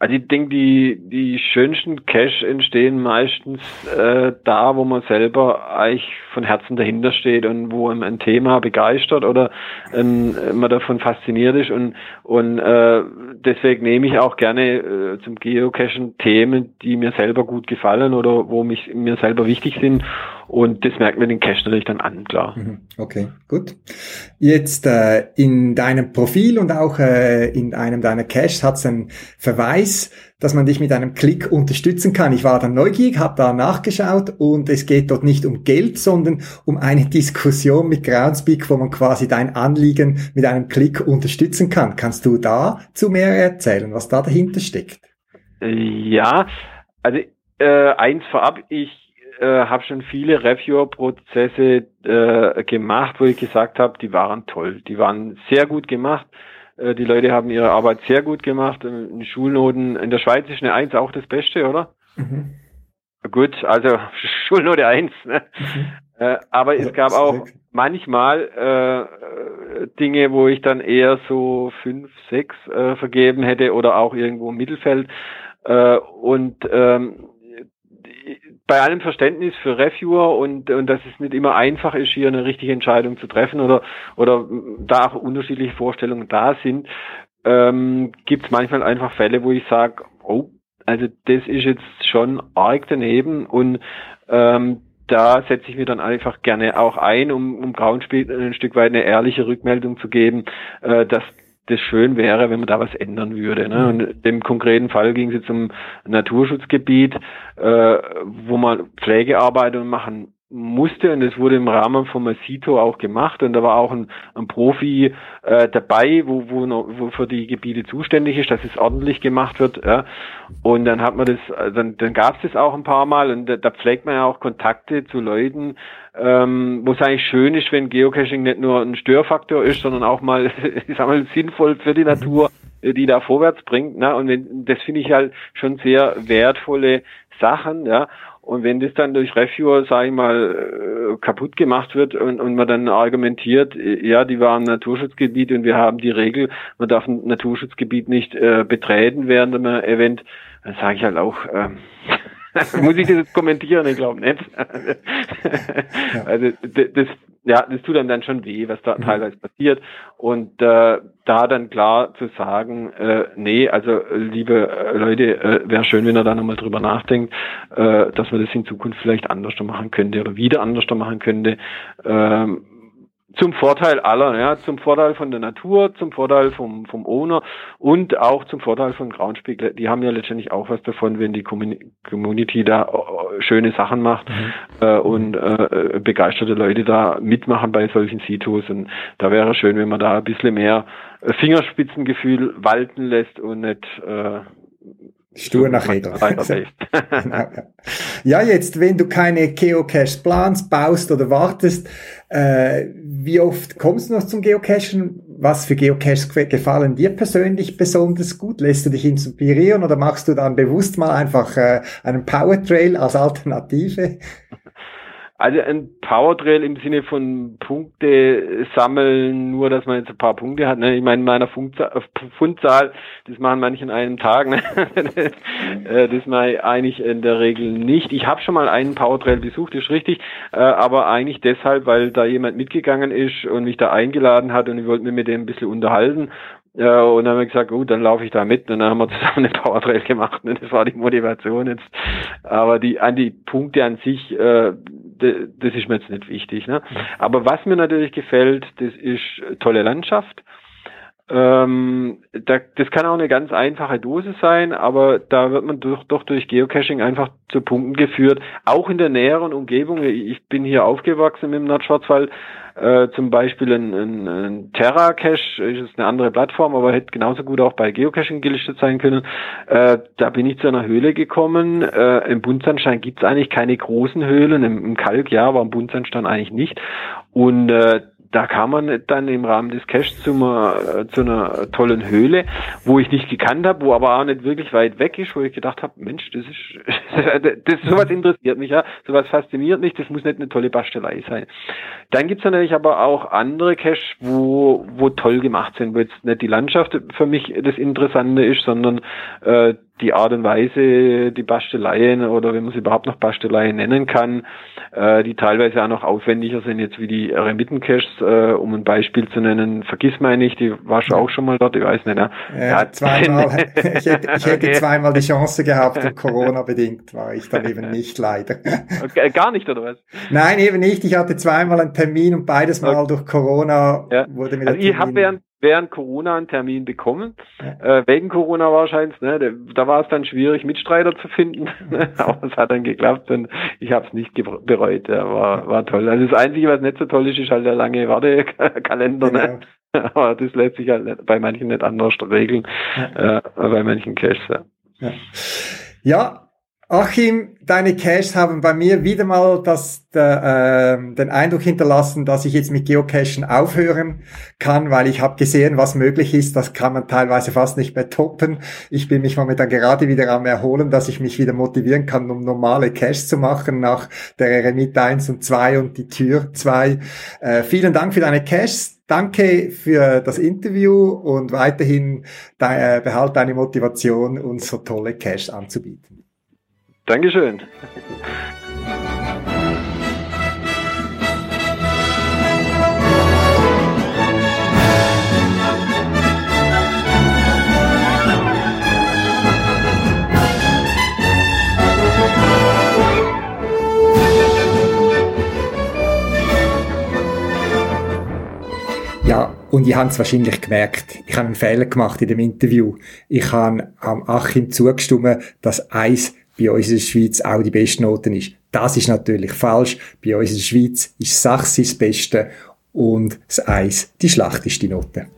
Also ich denke, die, die schönsten Cash entstehen meistens äh, da, wo man selber eigentlich von Herzen dahinter steht und wo einem ein Thema begeistert oder ähm, man davon fasziniert ist. Und, und äh, deswegen nehme ich auch gerne äh, zum Geocachen Themen, die mir selber gut gefallen oder wo mich mir selber wichtig sind und das merkt man den Cache natürlich dann an, klar. Mhm. Okay, gut. Jetzt äh, in deinem Profil und auch äh, in einem deiner Caches hat es einen Verweis, dass man dich mit einem Klick unterstützen kann. Ich war dann neugierig, habe da nachgeschaut und es geht dort nicht um Geld, sondern um eine Diskussion mit Groundspeak, wo man quasi dein Anliegen mit einem Klick unterstützen kann. Kannst du da zu mehr erzählen, was da dahinter steckt? Ja, also äh, eins vorab, ich äh, habe schon viele Reviewer-Prozesse äh, gemacht, wo ich gesagt habe, die waren toll, die waren sehr gut gemacht. Äh, die Leute haben ihre Arbeit sehr gut gemacht. In Schulnoten in der Schweiz ist eine Eins auch das Beste, oder? Mhm. Gut, also Schulnote eins. Ne? Mhm. Äh, aber es gab auch manchmal äh, Dinge, wo ich dann eher so fünf, sechs äh, vergeben hätte oder auch irgendwo im Mittelfeld. Äh, und ähm, bei allem Verständnis für Reviewer und, und dass es nicht immer einfach ist, hier eine richtige Entscheidung zu treffen oder, oder da auch unterschiedliche Vorstellungen da sind, ähm, gibt es manchmal einfach Fälle, wo ich sage, oh, also das ist jetzt schon arg daneben und ähm, da setze ich mir dann einfach gerne auch ein, um, um Grauenspiel ein Stück weit eine ehrliche Rückmeldung zu geben, äh, dass das schön wäre, wenn man da was ändern würde. Ne? Und im konkreten Fall ging es jetzt um Naturschutzgebiet, äh, wo man Pflegearbeit machen musste und es wurde im Rahmen vom Masito auch gemacht und da war auch ein, ein Profi äh, dabei, wo, wo, wo für die Gebiete zuständig ist, dass es ordentlich gemacht wird. Ja. Und dann hat man das, äh, dann, dann gab es das auch ein paar Mal und da, da pflegt man ja auch Kontakte zu Leuten, ähm, wo es eigentlich schön ist, wenn Geocaching nicht nur ein Störfaktor ist, sondern auch mal, ich sag mal, sinnvoll für die Natur, die da vorwärts bringt. Ne? Und wenn, das finde ich halt schon sehr wertvolle Sachen, ja. Und wenn das dann durch Reviewer, sage ich mal, äh, kaputt gemacht wird und, und man dann argumentiert, äh, ja, die waren Naturschutzgebiet und wir haben die Regel, man darf ein Naturschutzgebiet nicht äh, betreten während einem Event, dann sage ich halt auch, ähm, muss ich das jetzt kommentieren? Ich glaube nicht. also das, ja, das tut einem dann schon weh, was da mhm. teilweise passiert. Und äh, da dann klar zu sagen, äh, nee, also liebe äh, Leute, äh, wäre schön, wenn ihr da nochmal drüber nachdenkt, äh, dass man das in Zukunft vielleicht anders machen könnte oder wieder anders machen könnte. Ähm, zum Vorteil aller, ja, zum Vorteil von der Natur, zum Vorteil vom, vom Owner und auch zum Vorteil von Groundspeak. Die haben ja letztendlich auch was davon, wenn die Community da äh, schöne Sachen macht mhm. äh, und äh, begeisterte Leute da mitmachen bei solchen Sitos. Und da wäre schön, wenn man da ein bisschen mehr Fingerspitzengefühl walten lässt und nicht äh, Stur nach Regeln. genau, ja. jetzt, wenn du keine Geocache planst, baust oder wartest, äh, wie oft kommst du noch zum Geocachen? Was für Geocaches gefallen dir persönlich besonders gut? Lässt du dich inspirieren oder machst du dann bewusst mal einfach äh, einen Powertrail als Alternative? Also ein Powertrail im Sinne von Punkte sammeln, nur dass man jetzt ein paar Punkte hat. Ne? Ich meine, meiner Fundzahl, das machen manche in einem Tag. Ne? Äh, das mache ich eigentlich in der Regel nicht. Ich habe schon mal einen Powertrail besucht, ist richtig, äh, aber eigentlich deshalb, weil da jemand mitgegangen ist und mich da eingeladen hat und ich wollte mir mit dem ein bisschen unterhalten ja, und dann haben wir gesagt, gut, dann laufe ich da mit und dann haben wir zusammen eine Powertrail gemacht. Ne? Das war die Motivation jetzt. Aber die an die Punkte an sich, äh, das ist mir jetzt nicht wichtig. Ne? Aber was mir natürlich gefällt, das ist tolle Landschaft. Ähm, da, das kann auch eine ganz einfache Dose sein, aber da wird man durch, doch durch Geocaching einfach zu Punkten geführt, auch in der näheren Umgebung. Ich bin hier aufgewachsen im Nordschwarzwald, äh, zum Beispiel ein, ein, ein Terra Cache, ist eine andere Plattform, aber hätte genauso gut auch bei Geocaching gelistet sein können. Äh, da bin ich zu einer Höhle gekommen. Äh, Im Buntsandstein gibt es eigentlich keine großen Höhlen, im, im Kalk ja, aber im Buntsandstein eigentlich nicht. Und äh, da kam man dann im Rahmen des Caches zu einer, zu einer tollen Höhle, wo ich nicht gekannt habe, wo aber auch nicht wirklich weit weg ist, wo ich gedacht habe, Mensch, das ist, das, sowas interessiert mich ja, sowas fasziniert mich, das muss nicht eine tolle Bastelei sein. Dann gibt's natürlich aber auch andere Caches, wo, wo toll gemacht sind, wo jetzt nicht die Landschaft für mich das Interessante ist, sondern äh, die Art und Weise, die Basteleien oder wenn man sie überhaupt noch Basteleien nennen kann, äh, die teilweise auch noch aufwendiger sind jetzt wie die Remittencaches, äh, um ein Beispiel zu nennen, vergiss mal nicht, die warst du auch schon mal dort, ich weiß nicht, ne? Äh, ja, zweimal, ich hätte, ich hätte okay. zweimal die Chance gehabt und Corona bedingt war ich dann eben nicht leider. Okay, gar nicht, oder was? Nein, eben nicht, ich hatte zweimal einen Termin und beides Mal okay. durch Corona ja. wurde mir also der Termin... Ich während während Corona einen Termin bekommen. Ja. Äh, wegen Corona wahrscheinlich. Ne? Da war es dann schwierig, Mitstreiter zu finden. Aber es hat dann geklappt und ich habe es nicht bereut. Ja, war, war toll. Also das Einzige, was nicht so toll ist, ist halt der lange Wartekalender. Ne? Genau. Ne? Aber das lässt sich halt nicht, bei manchen nicht anders regeln. Ja. Äh, bei manchen Caches. Ja. Ja. Achim, deine Caches haben bei mir wieder mal das, äh, den Eindruck hinterlassen, dass ich jetzt mit Geocachen aufhören kann, weil ich habe gesehen, was möglich ist. Das kann man teilweise fast nicht mehr toppen. Ich bin mich momentan gerade wieder am Erholen, dass ich mich wieder motivieren kann, um normale Caches zu machen nach der Eremit 1 und 2 und die Tür 2. Äh, vielen Dank für deine Caches. Danke für das Interview und weiterhin de äh, behalt deine Motivation, uns so tolle Caches anzubieten. Dankeschön. Ja, und ich habe es wahrscheinlich gemerkt. Ich habe einen Fehler gemacht in dem Interview. Ich habe am Achim zugestimmt, dass eins bei uns in der Schweiz auch die beste Noten ist. Das ist natürlich falsch. Bei uns in der Schweiz ist Sachs das Beste und das Eis die schlechteste Note.